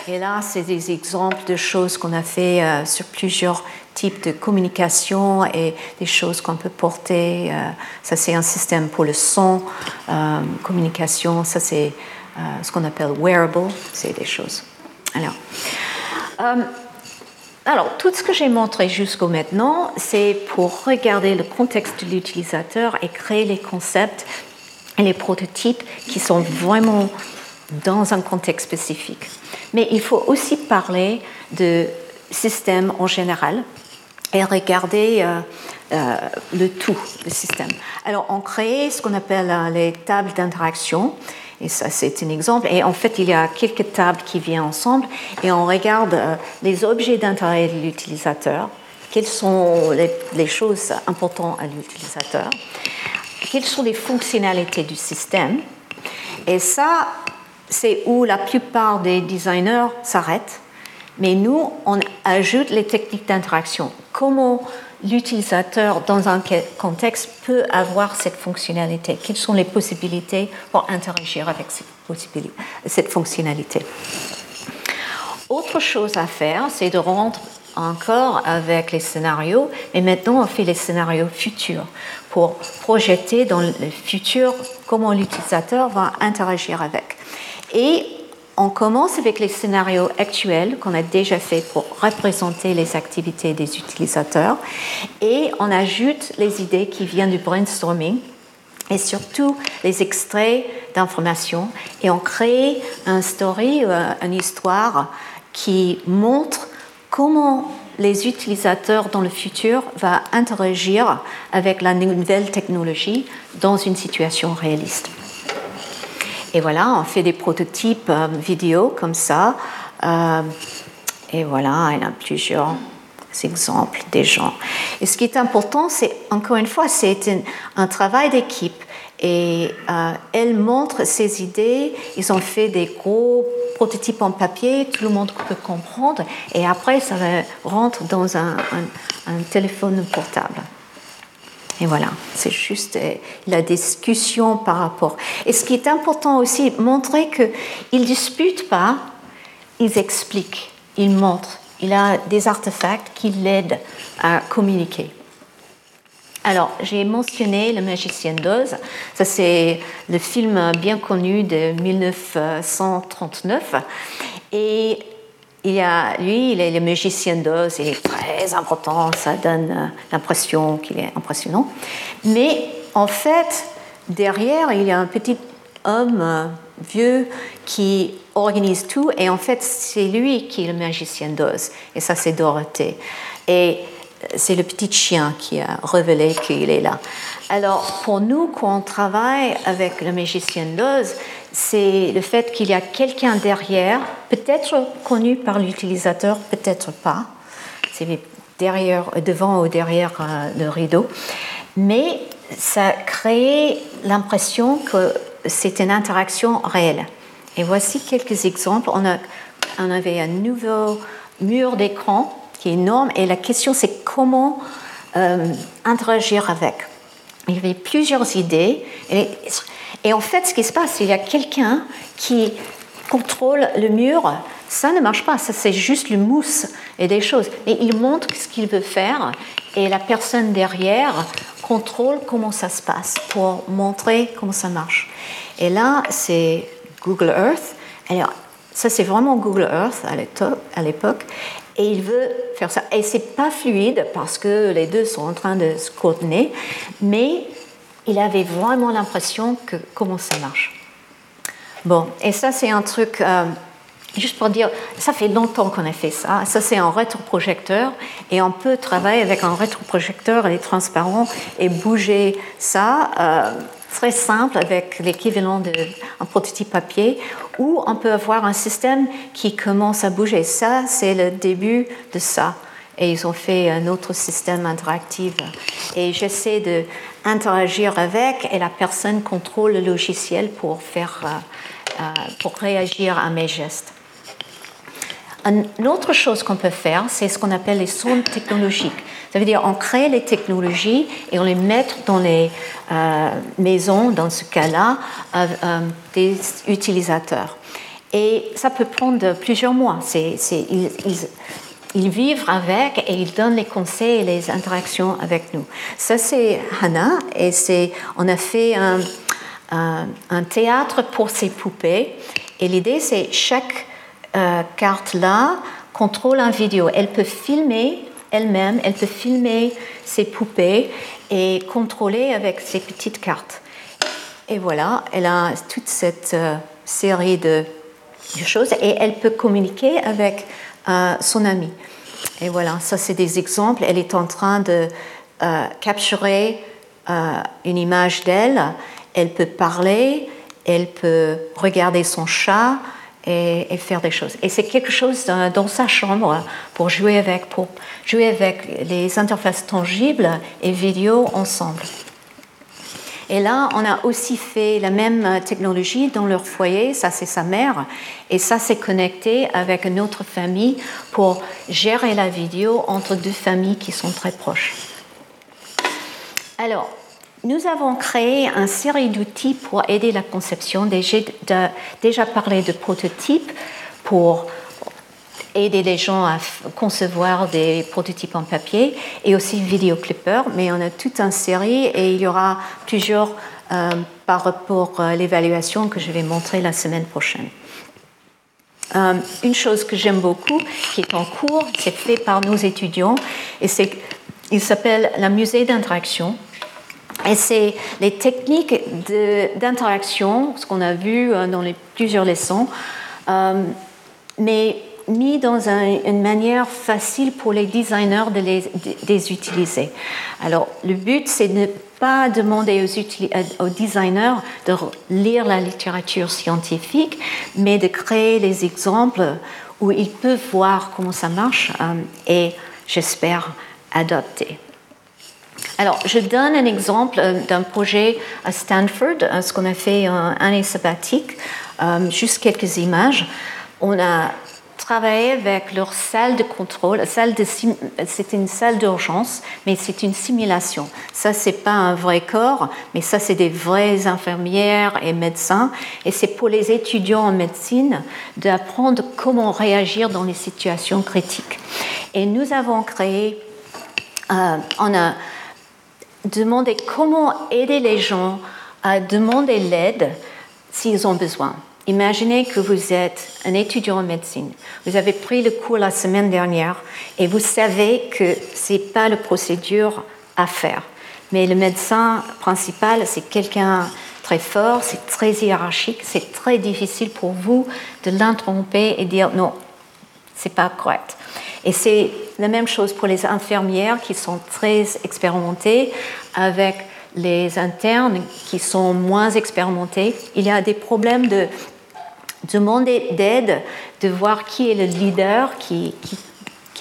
Et là, c'est des exemples de choses qu'on a fait euh, sur plusieurs types de communication et des choses qu'on peut porter. Euh, ça, c'est un système pour le son, euh, communication. Ça, c'est ce qu'on appelle wearable. C'est des choses. Alors, alors, tout ce que j'ai montré jusqu'au maintenant, c'est pour regarder le contexte de l'utilisateur et créer les concepts et les prototypes qui sont vraiment dans un contexte spécifique. Mais il faut aussi parler de système en général et regarder euh, euh, le tout, le système. Alors, on crée ce qu'on appelle euh, les tables d'interaction. Et ça, c'est un exemple. Et en fait, il y a quelques tables qui viennent ensemble et on regarde les objets d'intérêt de l'utilisateur, quelles sont les, les choses importantes à l'utilisateur, quelles sont les fonctionnalités du système? Et ça, c'est où la plupart des designers s'arrêtent. Mais nous, on ajoute les techniques d'interaction. Comment l'utilisateur, dans un contexte, peut avoir cette fonctionnalité Quelles sont les possibilités pour interagir avec cette, fonctionnalité Autre chose à faire, c'est de rendre encore avec les scénarios, mais maintenant on fait les scénarios futurs pour projeter dans le futur comment l'utilisateur va interagir avec. Et on commence avec les scénarios actuels qu'on a déjà fait pour représenter les activités des utilisateurs et on ajoute les idées qui viennent du brainstorming et surtout les extraits d'informations et on crée un story, euh, une histoire qui montre comment les utilisateurs dans le futur vont interagir avec la nouvelle technologie dans une situation réaliste. Et voilà, on fait des prototypes euh, vidéo comme ça. Euh, et voilà, il y a plusieurs exemples des gens. Et ce qui est important, c'est encore une fois, c'est un, travail d'équipe. Et euh, elle montre ses idées. Ils ont fait des gros prototypes en papier, tout le monde peut comprendre. Et après, ça rentre dans un téléphone portable. Et voilà, c'est juste euh, la discussion par rapport. Et ce qui est important aussi, montrer qu'ils ne disputent pas, ils expliquent, ils montrent. Il a des artefacts qui l'aident à communiquer. Alors, j'ai mentionné Le Magicien d'Oz. Ça, c'est le film bien connu de 1939. Et il a, lui, il est le magicien d'Oz, il est très important, ça donne euh, l'impression qu'il est impressionnant. Mais en fait, derrière, il y a un petit homme euh, vieux qui organise tout, et en fait, c'est lui qui est le magicien d'Oz, et ça, c'est Dorothée. Et c'est le petit chien qui a révélé qu'il est là. Alors, pour nous, quand on travaille avec la magicienne d'Oz, c'est le fait qu'il y a quelqu'un derrière, peut-être connu par l'utilisateur, peut-être pas. C'est derrière, devant ou derrière euh, le rideau. Mais ça crée l'impression que c'est une interaction réelle. Et voici quelques exemples. On, avait un nouveau mur d'écran qui est énorme et la question c'est comment euh, interagir avec. Il y avait plusieurs idées et, en fait ce qui se passe, il y a quelqu'un qui contrôle le mur. Ça ne marche pas, ça c'est juste le mousse et des choses. Mais il montre ce qu'il veut faire et la personne derrière contrôle comment ça se passe pour montrer comment ça marche. Et là, c'est Google Earth. Alors, ça, c'est vraiment Google Earth à l'époque. Et il veut faire ça. Et c'est pas fluide parce que les deux sont en train de se coordonner, mais il avait vraiment l'impression que comment ça marche. Bon, et ça, c'est un truc. Euh, Juste pour dire, ça fait longtemps qu'on a fait ça. Ça, c'est un rétroprojecteur et on peut travailler avec un rétroprojecteur, il est transparent et bouger ça. Euh, très simple avec l'équivalent d'un prototype papier, ou on peut avoir un système qui commence à bouger. Ça, c'est le début de ça. Et ils ont fait un autre système interactif. Et j'essaie d'interagir avec, et la personne contrôle le logiciel pour, faire, euh, euh, pour réagir à mes gestes. Une autre chose qu'on peut faire, c'est ce qu'on appelle les sondes technologiques. Ça veut dire on crée les technologies et on les met dans les euh, maisons, dans ce cas-là, euh, euh, des utilisateurs. Et ça peut prendre plusieurs mois. ils, vivent avec et ils donnent les conseils et les interactions avec nous. Ça, c'est Hannah et on a fait un, un théâtre pour ces poupées. Et l'idée, c'est chaque carte-là contrôle un vidéo. Elle peut filmer elle-même, elle peut filmer ses poupées et contrôler avec ses petites cartes. Et voilà, elle a toute cette euh, série de, choses et elle peut communiquer avec euh, son ami. Et voilà, ça c'est des exemples. Elle est en train de capturer une image d'elle. Elle peut parler, elle peut regarder son chat, et, faire des choses. Et c'est quelque chose dans, sa chambre pour jouer avec, pour jouer avec les interfaces tangibles et vidéo ensemble. Et là, on a aussi fait la même technologie dans leur foyer, ça c'est sa mère, et ça c'est connecté avec une autre famille pour gérer la vidéo entre deux familles qui sont très proches. Alors, nous avons créé une série d'outils pour aider la conception. Déjà, déjà parlé de prototypes pour aider les gens à concevoir des prototypes en papier et aussi vidéoclippers, mais on a toute une série et il y aura plusieurs euh, par rapport à l'évaluation que je vais montrer la semaine prochaine. Euh, une chose que j'aime beaucoup, qui est en cours, c'est fait par nos étudiants, et c'est, il s'appelle la musée d'interaction. Et c'est les techniques d'interaction, ce qu'on a vu euh, dans les plusieurs leçons, euh, mais mis dans une manière facile pour les designers de les, utiliser. Alors, le but, c'est de ne pas demander aux, aux, designers de lire la littérature scientifique, mais de créer les exemples où ils peuvent voir comment ça marche euh, et, j'espère, adopter. Alors, je donne un exemple euh, d'un projet à Stanford, euh, ce qu'on a fait en année sabbatique, euh, juste quelques images. On a travaillé avec leur salle de contrôle. C'est une salle d'urgence, mais c'est une simulation. Ça, c'est pas un vrai corps, mais ça, c'est des vraies infirmières et médecins. Et c'est pour les étudiants en médecine d'apprendre comment réagir dans les situations critiques. Et nous avons créé, on a demander comment aider les gens à demander l'aide s'ils ont besoin. Imaginez que vous êtes un étudiant en médecine. Vous avez pris le cours la semaine dernière et vous savez que ce n'est pas la procédure à faire. Mais le médecin principal, c'est quelqu'un très fort, c'est très hiérarchique, c'est très difficile pour vous de l'interrompre et dire non, c'est pas correct. Et c'est la même chose pour les infirmières qui sont très expérimentées avec les internes qui sont moins expérimentés. Il y a des problèmes de demander d'aide, de voir qui est le leader, qui,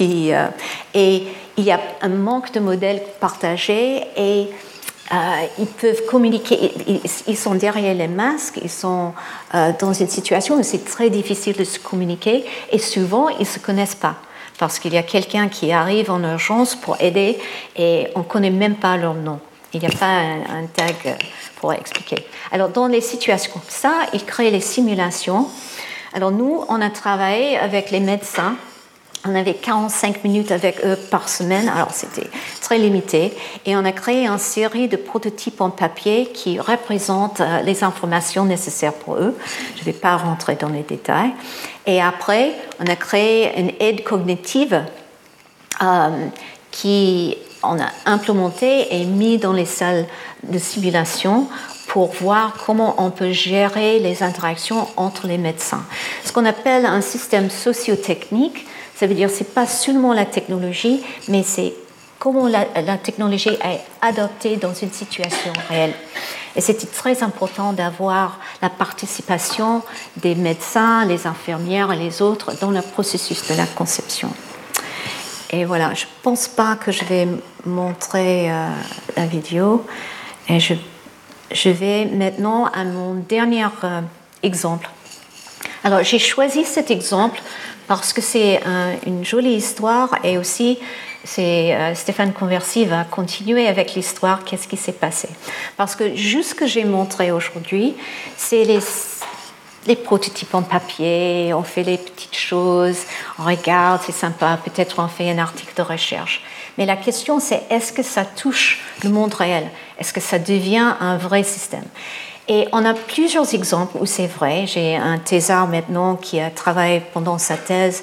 euh, et il y a un manque de modèles partagés et euh, ils peuvent communiquer, ils, sont derrière les masques, ils sont euh, dans une situation où c'est très difficile de se communiquer et souvent ils ne se connaissent pas parce qu'il y a quelqu'un qui arrive en urgence pour aider et on ne connaît même pas leur nom. Il n'y a pas un, tag pour expliquer. Alors, dans les situations comme ça, ils créent les simulations. Alors, nous, on a travaillé avec les médecins. On avait 45 minutes avec eux par semaine, alors c'était très limité. Et on a créé une série de prototypes en papier qui représentent euh, les informations nécessaires pour eux. Je ne vais pas rentrer dans les détails. Et après, on a créé une aide cognitive euh, qui on a implémenté et mis dans les salles de simulation pour voir comment on peut gérer les interactions entre les médecins. Ce qu'on appelle un système sociotechnique, ça veut dire c'est pas seulement la technologie, mais c'est comment la, technologie est adoptée dans une situation réelle. Et c'était très important d'avoir la participation des médecins, les infirmières et les autres dans le processus de la conception. Et voilà, je ne pense pas que je vais montrer euh, la vidéo. Et je, vais maintenant à mon dernier euh, exemple. Alors, j'ai choisi cet exemple parce que c'est une jolie histoire et aussi c'est euh, Stéphane Conversi va continuer avec l'histoire, qu'est-ce qui s'est passé. Parce que juste ce que j'ai montré aujourd'hui, c'est les les prototypes en papier, on fait les petites choses, on regarde, c'est sympa, peut-être on fait un article de recherche. Mais la question c'est est-ce que ça touche le monde réel? Est-ce que ça devient un vrai système? Et on a plusieurs exemples où c'est vrai. J'ai un thésard maintenant qui a travaillé pendant sa thèse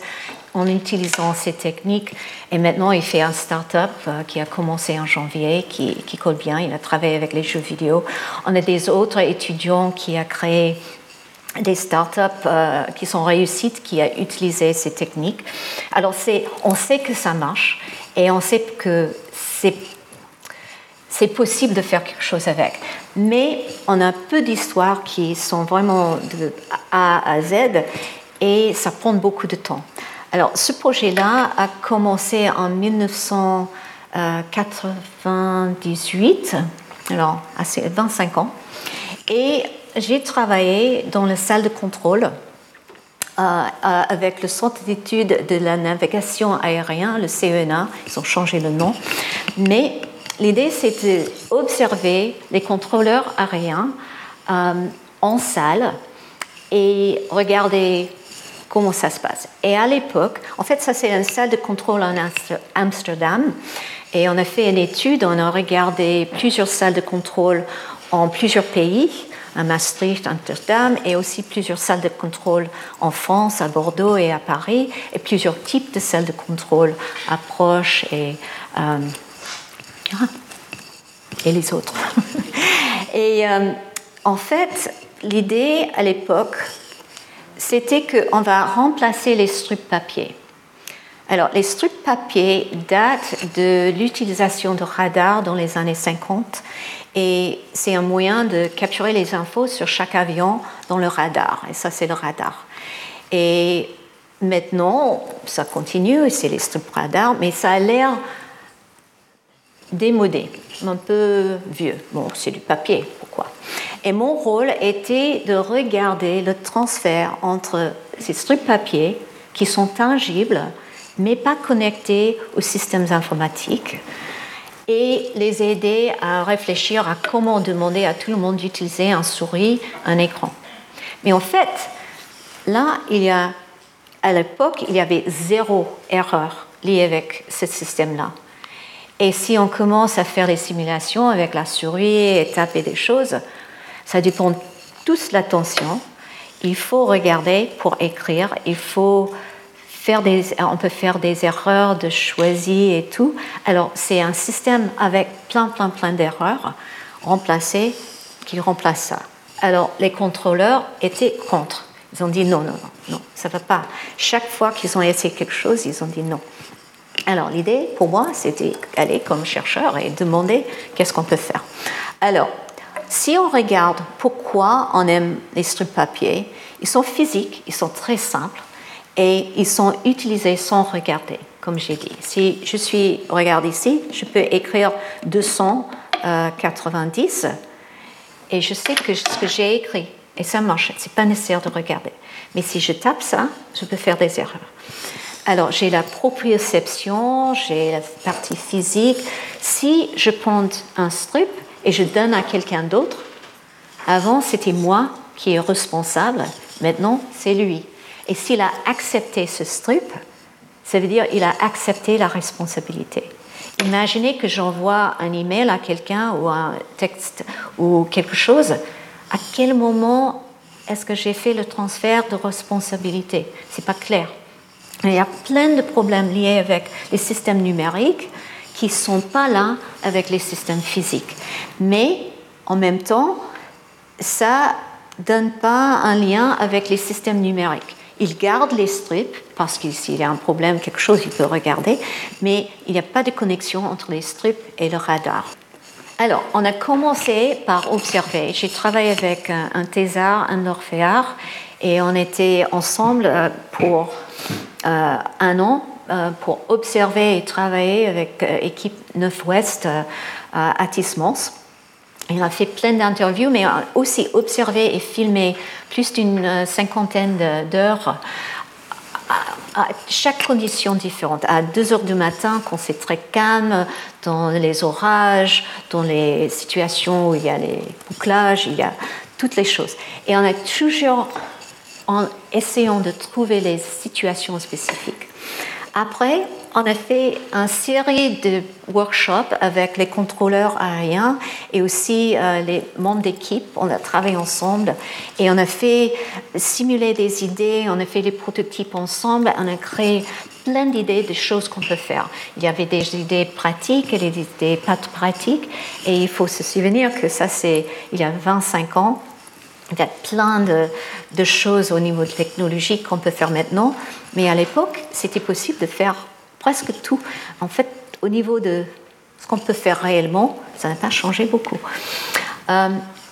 en utilisant ces techniques. Et maintenant, il fait un start-up euh, qui a commencé en janvier, qui, colle bien. Il a travaillé avec les jeux vidéo. On a des autres étudiants qui ont créé des startups euh, qui sont réussites, qui ont utilisé ces techniques. Alors, on sait que ça marche et on sait que c'est possible de faire quelque chose avec. Mais on a peu d'histoires qui sont vraiment de A à Z et ça prend beaucoup de temps. Alors, ce projet-là a commencé en 1998, alors, assez 25 ans. Et j'ai travaillé dans la salle de contrôle euh, euh, avec le Centre d'études de la navigation aérienne, le CENA. Ils ont changé le nom. Mais l'idée, c'était d'observer les contrôleurs aériens euh, en salle et regarder comment ça se passe. Et à l'époque, en fait, ça c'est une salle de contrôle en Amsterdam. Et on a fait une étude, on a regardé plusieurs salles de contrôle en plusieurs pays à Maastricht, Amsterdam, et aussi plusieurs salles de contrôle en France, à Bordeaux et à Paris, et plusieurs types de salles de contrôle, approche et, euh, et les autres. et euh, en fait, l'idée à l'époque, c'était qu'on va remplacer les strips papier. Alors, les strips papier datent de l'utilisation de radars dans les années 50 et c'est un moyen de capturer les infos sur chaque avion dans le radar. Et ça, c'est le radar. Et maintenant, ça continue, c'est les strip radars, mais ça a l'air démodé, un peu vieux. Bon, c'est du papier, pourquoi? Et mon rôle était de regarder le transfert entre ces strips papier qui sont tangibles, mais pas connectés aux systèmes informatiques et les aider à réfléchir à comment demander à tout le monde d'utiliser un souris, un écran. Mais en fait, là, à l'époque, il y avait zéro erreur liée avec ce système-là. Et si on commence à faire des simulations avec la souris et taper des choses, ça dépend tous l'attention. Il faut regarder pour écrire, il faut on peut faire des erreurs de choisir et tout. Alors, c'est un système avec plein, plein, plein d'erreurs remplacées qui remplace ça. Alors, les contrôleurs étaient contre. Ils ont dit non, non, non, non, ça ne va pas. Chaque fois qu'ils ont essayé quelque chose, ils ont dit non. Alors l'idée pour moi, c'était d'aller comme chercheur et demander qu'est-ce qu'on peut faire. Alors, si on regarde pourquoi on aime les strips papier, ils sont physiques, ils sont très simples et ils sont utilisés sans regarder, comme j'ai dit. Si je suis, regarde ici, je peux écrire 290 et je sais que ce que j'ai écrit et ça marche, c'est pas nécessaire de regarder. Mais si je tape ça, je peux faire des erreurs. Alors, j'ai la proprioception, j'ai la partie physique. Si je prends un strip et je donne à quelqu'un d'autre, avant c'était moi qui est responsable, maintenant c'est lui. Et s'il a accepté ce strip, ça veut dire qu'il a accepté la responsabilité. Imaginez que j'envoie un email à quelqu'un ou un texte ou quelque chose. À quel moment est-ce que j'ai fait le transfert de responsabilité? C'est pas clair. Il y a plein de problèmes liés avec les systèmes numériques qui ne sont pas là avec les systèmes physiques. Mais en même temps, ça donne pas un lien avec les systèmes numériques. Il garde les strips parce que s'il y a un problème, quelque chose, il peut regarder, mais il n'y a pas de connexion entre les strips et le radar. Alors, on a commencé par observer. J'ai travaillé avec un thésard, un orphéard, et on était ensemble euh, pour euh, un an pour observer et travailler avec l'équipe 9-Ouest à Tismans. Il a fait plein d'interviews, mais aussi observé et filmé plus d'une cinquantaine d'heures à chaque condition différente. À 2 heures du matin, quand c'est très calme, dans les orages, dans les situations où il y a les bouclages, il y a toutes les choses. Et on a toujours, en essayant de trouver les situations spécifiques. Après, on a fait une série de workshops avec les contrôleurs aériens et aussi euh, les membres d'équipe. On a travaillé ensemble et on a fait simuler des idées, on a fait des prototypes ensemble, on a créé plein d'idées de choses qu'on peut faire. Il y avait des idées pratiques et des idées pas pratiques et il faut se souvenir que ça c'est il y a 25 ans. Il y a plein de, choses au niveau de technologie qu'on peut faire maintenant, mais à l'époque, c'était possible de faire presque tout. En fait, au niveau de ce qu'on peut faire réellement, ça n'a pas changé beaucoup. Euh,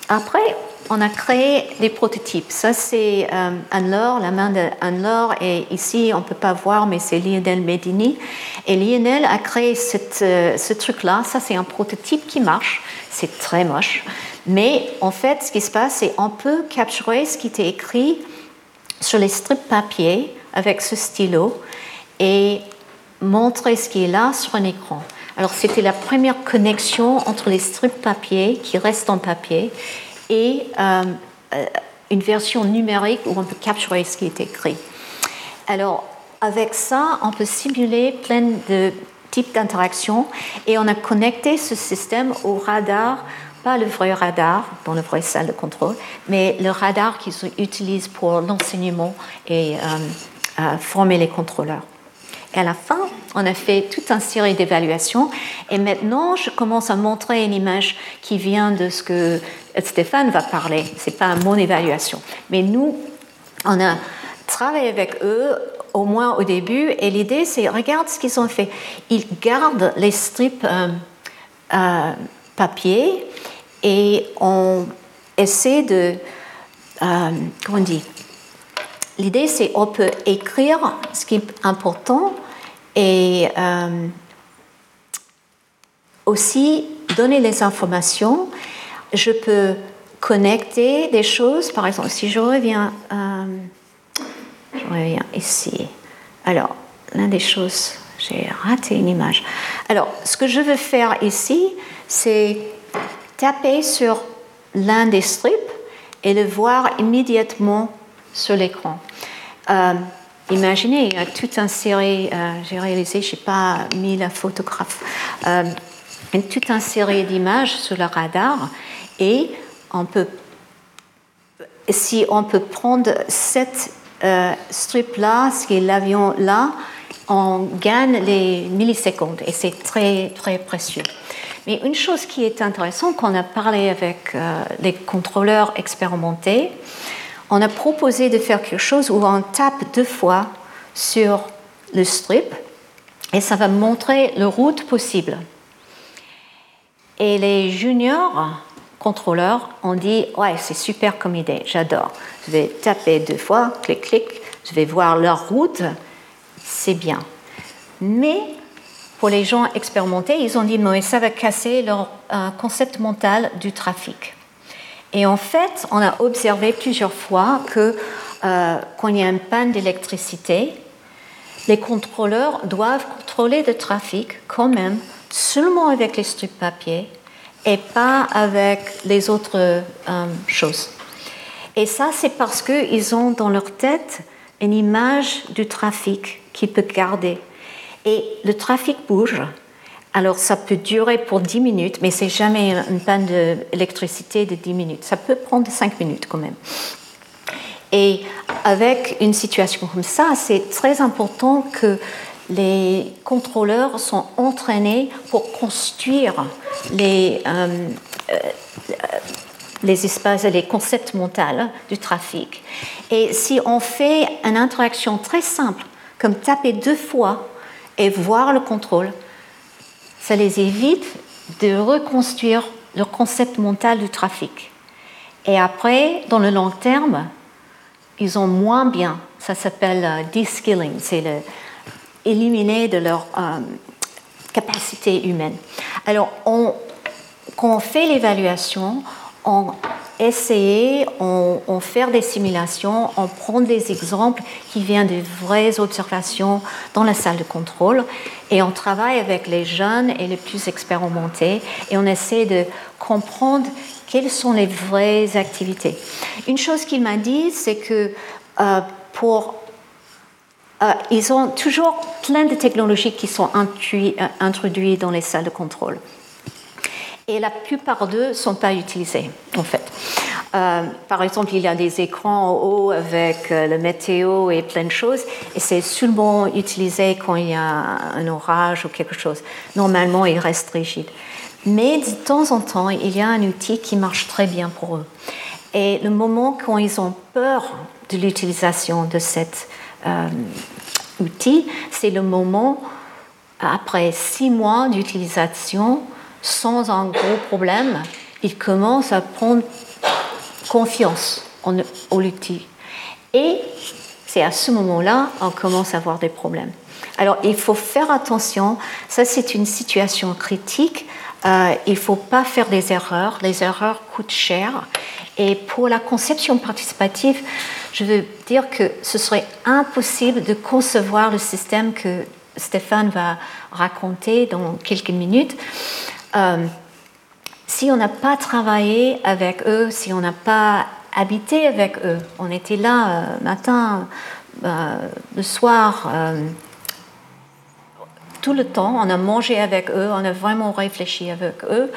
après, on a créé des prototypes. Ça, c'est euh, Anne-Laure, la main d'Anne-Laure. Et ici, on ne peut pas voir, mais c'est Lionel Medini. Et Lionel a créé euh, ce truc-là. Ça, c'est un prototype qui marche. C'est très moche. Mais en fait, ce qui se passe, c'est qu'on peut capturer ce qui était écrit sur les strips papier avec ce stylo. Et montrer ce qui est là sur un écran. Alors c'était la première connexion entre les strips papier qui restent en papier et euh, une version numérique où on peut capturer ce qui est écrit. Alors avec ça, on peut simuler plein de types d'interactions et on a connecté ce système au radar, pas le vrai radar dans la vraie salle de contrôle, mais le radar qu'ils utilisent pour l'enseignement et euh, former les contrôleurs. Et à la fin, on a fait toute une série d'évaluations. Et maintenant, je commence à montrer une image qui vient de ce que Stéphane va parler. Ce n'est pas mon évaluation. Mais nous, on a travaillé avec eux au moins au début. Et l'idée, c'est, regarde ce qu'ils ont fait. Ils gardent les strips euh, euh, papier et on essaie de, euh, comment on dit, l'idée c'est on peut écrire ce qui est important et euh, aussi donner les informations. Je peux connecter des choses, par exemple, si je reviens, euh, je reviens ici. Alors, l'une des choses, j'ai raté une image. Alors, ce que je veux faire ici, c'est taper sur l'un des strips et le voir immédiatement sur l'écran. Euh, Imaginez, il y a toute une série, euh, j'ai réalisé, je n'ai pas mis la photographe, euh, toute une série d'images sur le radar et si on peut prendre cette strip-là, ce qui est l'avion-là, on gagne les millisecondes et c'est très, très précieux. Mais une chose qui est intéressante, qu'on a parlé avec euh, les contrôleurs expérimentés, on a proposé de faire quelque chose où on tape deux fois sur le strip et ça va montrer le route possible. Et les juniors contrôleurs ont dit Ouais, c'est super comme idée, j'adore. Je vais taper deux fois, clic, clic, je vais voir leur route, c'est bien. Mais pour les gens expérimentés, ils ont dit Mais ça va casser leur euh, concept mental du trafic. Et en fait, on a observé plusieurs fois que euh, quand il y a une panne d'électricité, les contrôleurs doivent contrôler le trafic quand même seulement avec les strips papier et pas avec les autres euh, choses. Et ça, c'est parce qu'ils ont dans leur tête une image du trafic qu'ils peuvent garder. Et le trafic bouge. Alors, ça peut durer pour 10 minutes, mais c'est jamais une panne d'électricité de 10 minutes. Ça peut prendre 5 minutes quand même. Et avec une situation comme ça, c'est très important que les contrôleurs sont entraînés pour construire les, euh, euh, les espaces, les concepts mentaux du trafic. Et si on fait une interaction très simple, comme taper deux fois et voir le contrôle, ça les évite de reconstruire le concept mental du trafic. Et après, dans le long terme, ils ont moins bien. Ça s'appelle euh, de-skilling, c'est le éliminer de leur euh, capacité humaine. Alors, quand on fait l'évaluation, on essaie, on, on, fait des simulations, on prend des exemples qui viennent de vraies observations dans la salle de contrôle et on travaille avec les jeunes et les plus expérimentés et on essaie de comprendre quelles sont les vraies activités. Une chose qu'il m'a dit, c'est que euh, pour euh, ils ont toujours plein de technologies qui sont euh, introduites dans les salles de contrôle. Et la plupart d'eux ne sont pas utilisés, en fait. par exemple, il y a des écrans en haut avec le météo et plein de choses, et c'est seulement utilisé quand il y a un orage ou quelque chose. Normalement, il reste rigide. Mais de temps en temps, il y a un outil qui marche très bien pour eux. Et le moment quand ils ont peur de l'utilisation de cet euh, outil, c'est le moment, après six mois d'utilisation, sans un gros problème, ils commencent à prendre confiance en, en l'outil. Et c'est à ce moment-là qu'on commence à avoir des problèmes. Alors il faut faire attention, ça c'est une situation critique euh, il ne faut pas faire des erreurs. Les erreurs coûtent cher. Et pour la conception participative, je veux dire que ce serait impossible de concevoir le système que Stéphane va raconter dans quelques minutes. Euh, si on n'a pas travaillé avec eux, si on n'a pas habité avec eux, on était là euh, matin, le soir, tout le temps. On a mangé avec eux, on a vraiment réfléchi avec eux.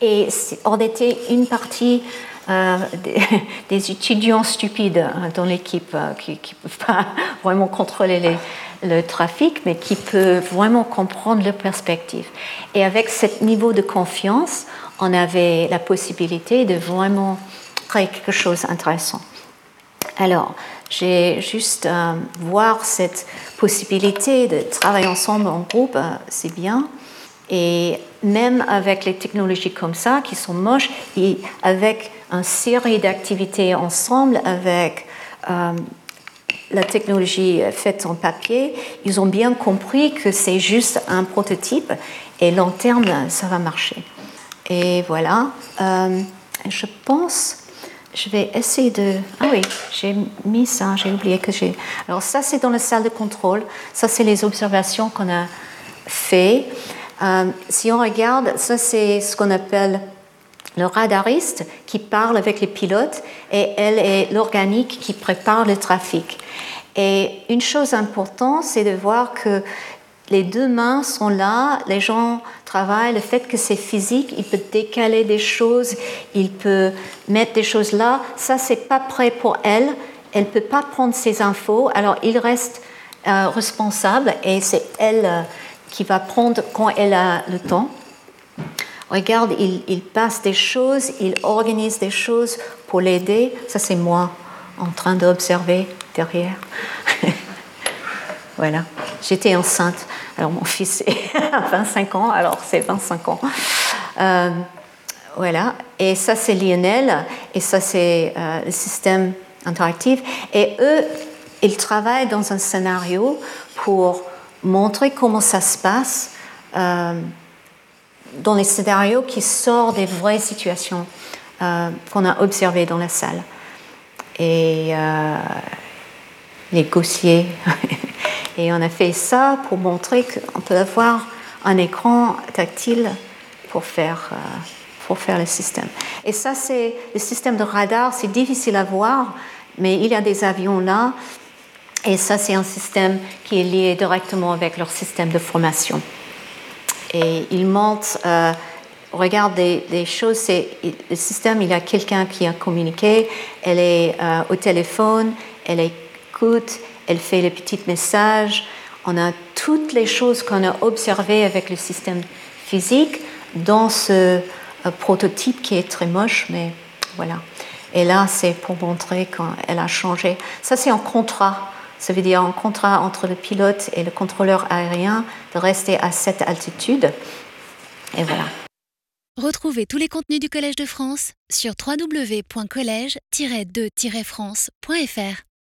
Et on était une partie euh, des, étudiants stupides hein, dans l'équipe euh, qui ne peuvent pas vraiment contrôler le trafic, mais qui peuvent vraiment comprendre leur perspective. Et avec ce niveau de confiance, on avait la possibilité de vraiment créer quelque chose d'intéressant. Alors, j'ai juste euh, voir cette possibilité de travailler ensemble en groupe, euh, c'est bien. Et même avec les technologies comme ça, qui sont moches, et avec une série d'activités ensemble, avec euh, la technologie faite en papier, ils ont bien compris que c'est juste un prototype et long terme, ça va marcher. Et voilà, je pense je vais essayer de... Ah oui, j'ai mis ça, j'ai oublié que j'ai... Alors ça, c'est dans la salle de contrôle. Ça, c'est les observations qu'on a fait. Euh, si on regarde, ça, c'est ce qu'on appelle le radariste qui parle avec les pilotes et elle est l'organique qui prépare le trafic. Et une chose importante, c'est de voir que les deux mains sont là, les gens travaillent, le fait que c'est physique, il peut décaler des choses, il peut mettre des choses là, ça c'est pas prêt pour elle, elle peut pas prendre ces infos, alors il reste euh, responsable et c'est elle euh, qui va prendre quand elle a le temps. Regarde, il, passe des choses, il organise des choses pour l'aider, ça c'est moi en train d'observer derrière. Voilà. J'étais enceinte. Alors mon fils a 25 ans, alors c'est 25 ans. Euh, voilà. Et ça c'est Lionel, et ça c'est euh, le système interactif. Et eux, ils travaillent dans un scénario pour montrer comment ça se passe euh, dans les scénarios qui sortent des vraies situations qu'on a observées dans la salle. Et négocier Et on a fait ça pour montrer qu'on peut avoir un écran tactile pour faire, euh, pour faire le système. Et ça, c'est le système de radar, c'est difficile à voir, mais il y a des avions là. Et ça, c'est un système qui est lié directement avec leur système de formation. Et ils montrent, euh, regarde des, choses, le système, il y a quelqu'un qui a communiqué, elle est euh, au téléphone, elle écoute, elle fait les petits messages. On a toutes les choses qu'on a observées avec le système physique dans ce euh, prototype qui est très moche, mais voilà. Et là, c'est pour montrer qu'elle a changé. Ça, c'est un contrat. Ça veut dire un contrat entre le pilote et le contrôleur aérien de rester à cette altitude. Et voilà. Retrouvez tous les contenus du Collège de France sur www.colège-2-france.fr.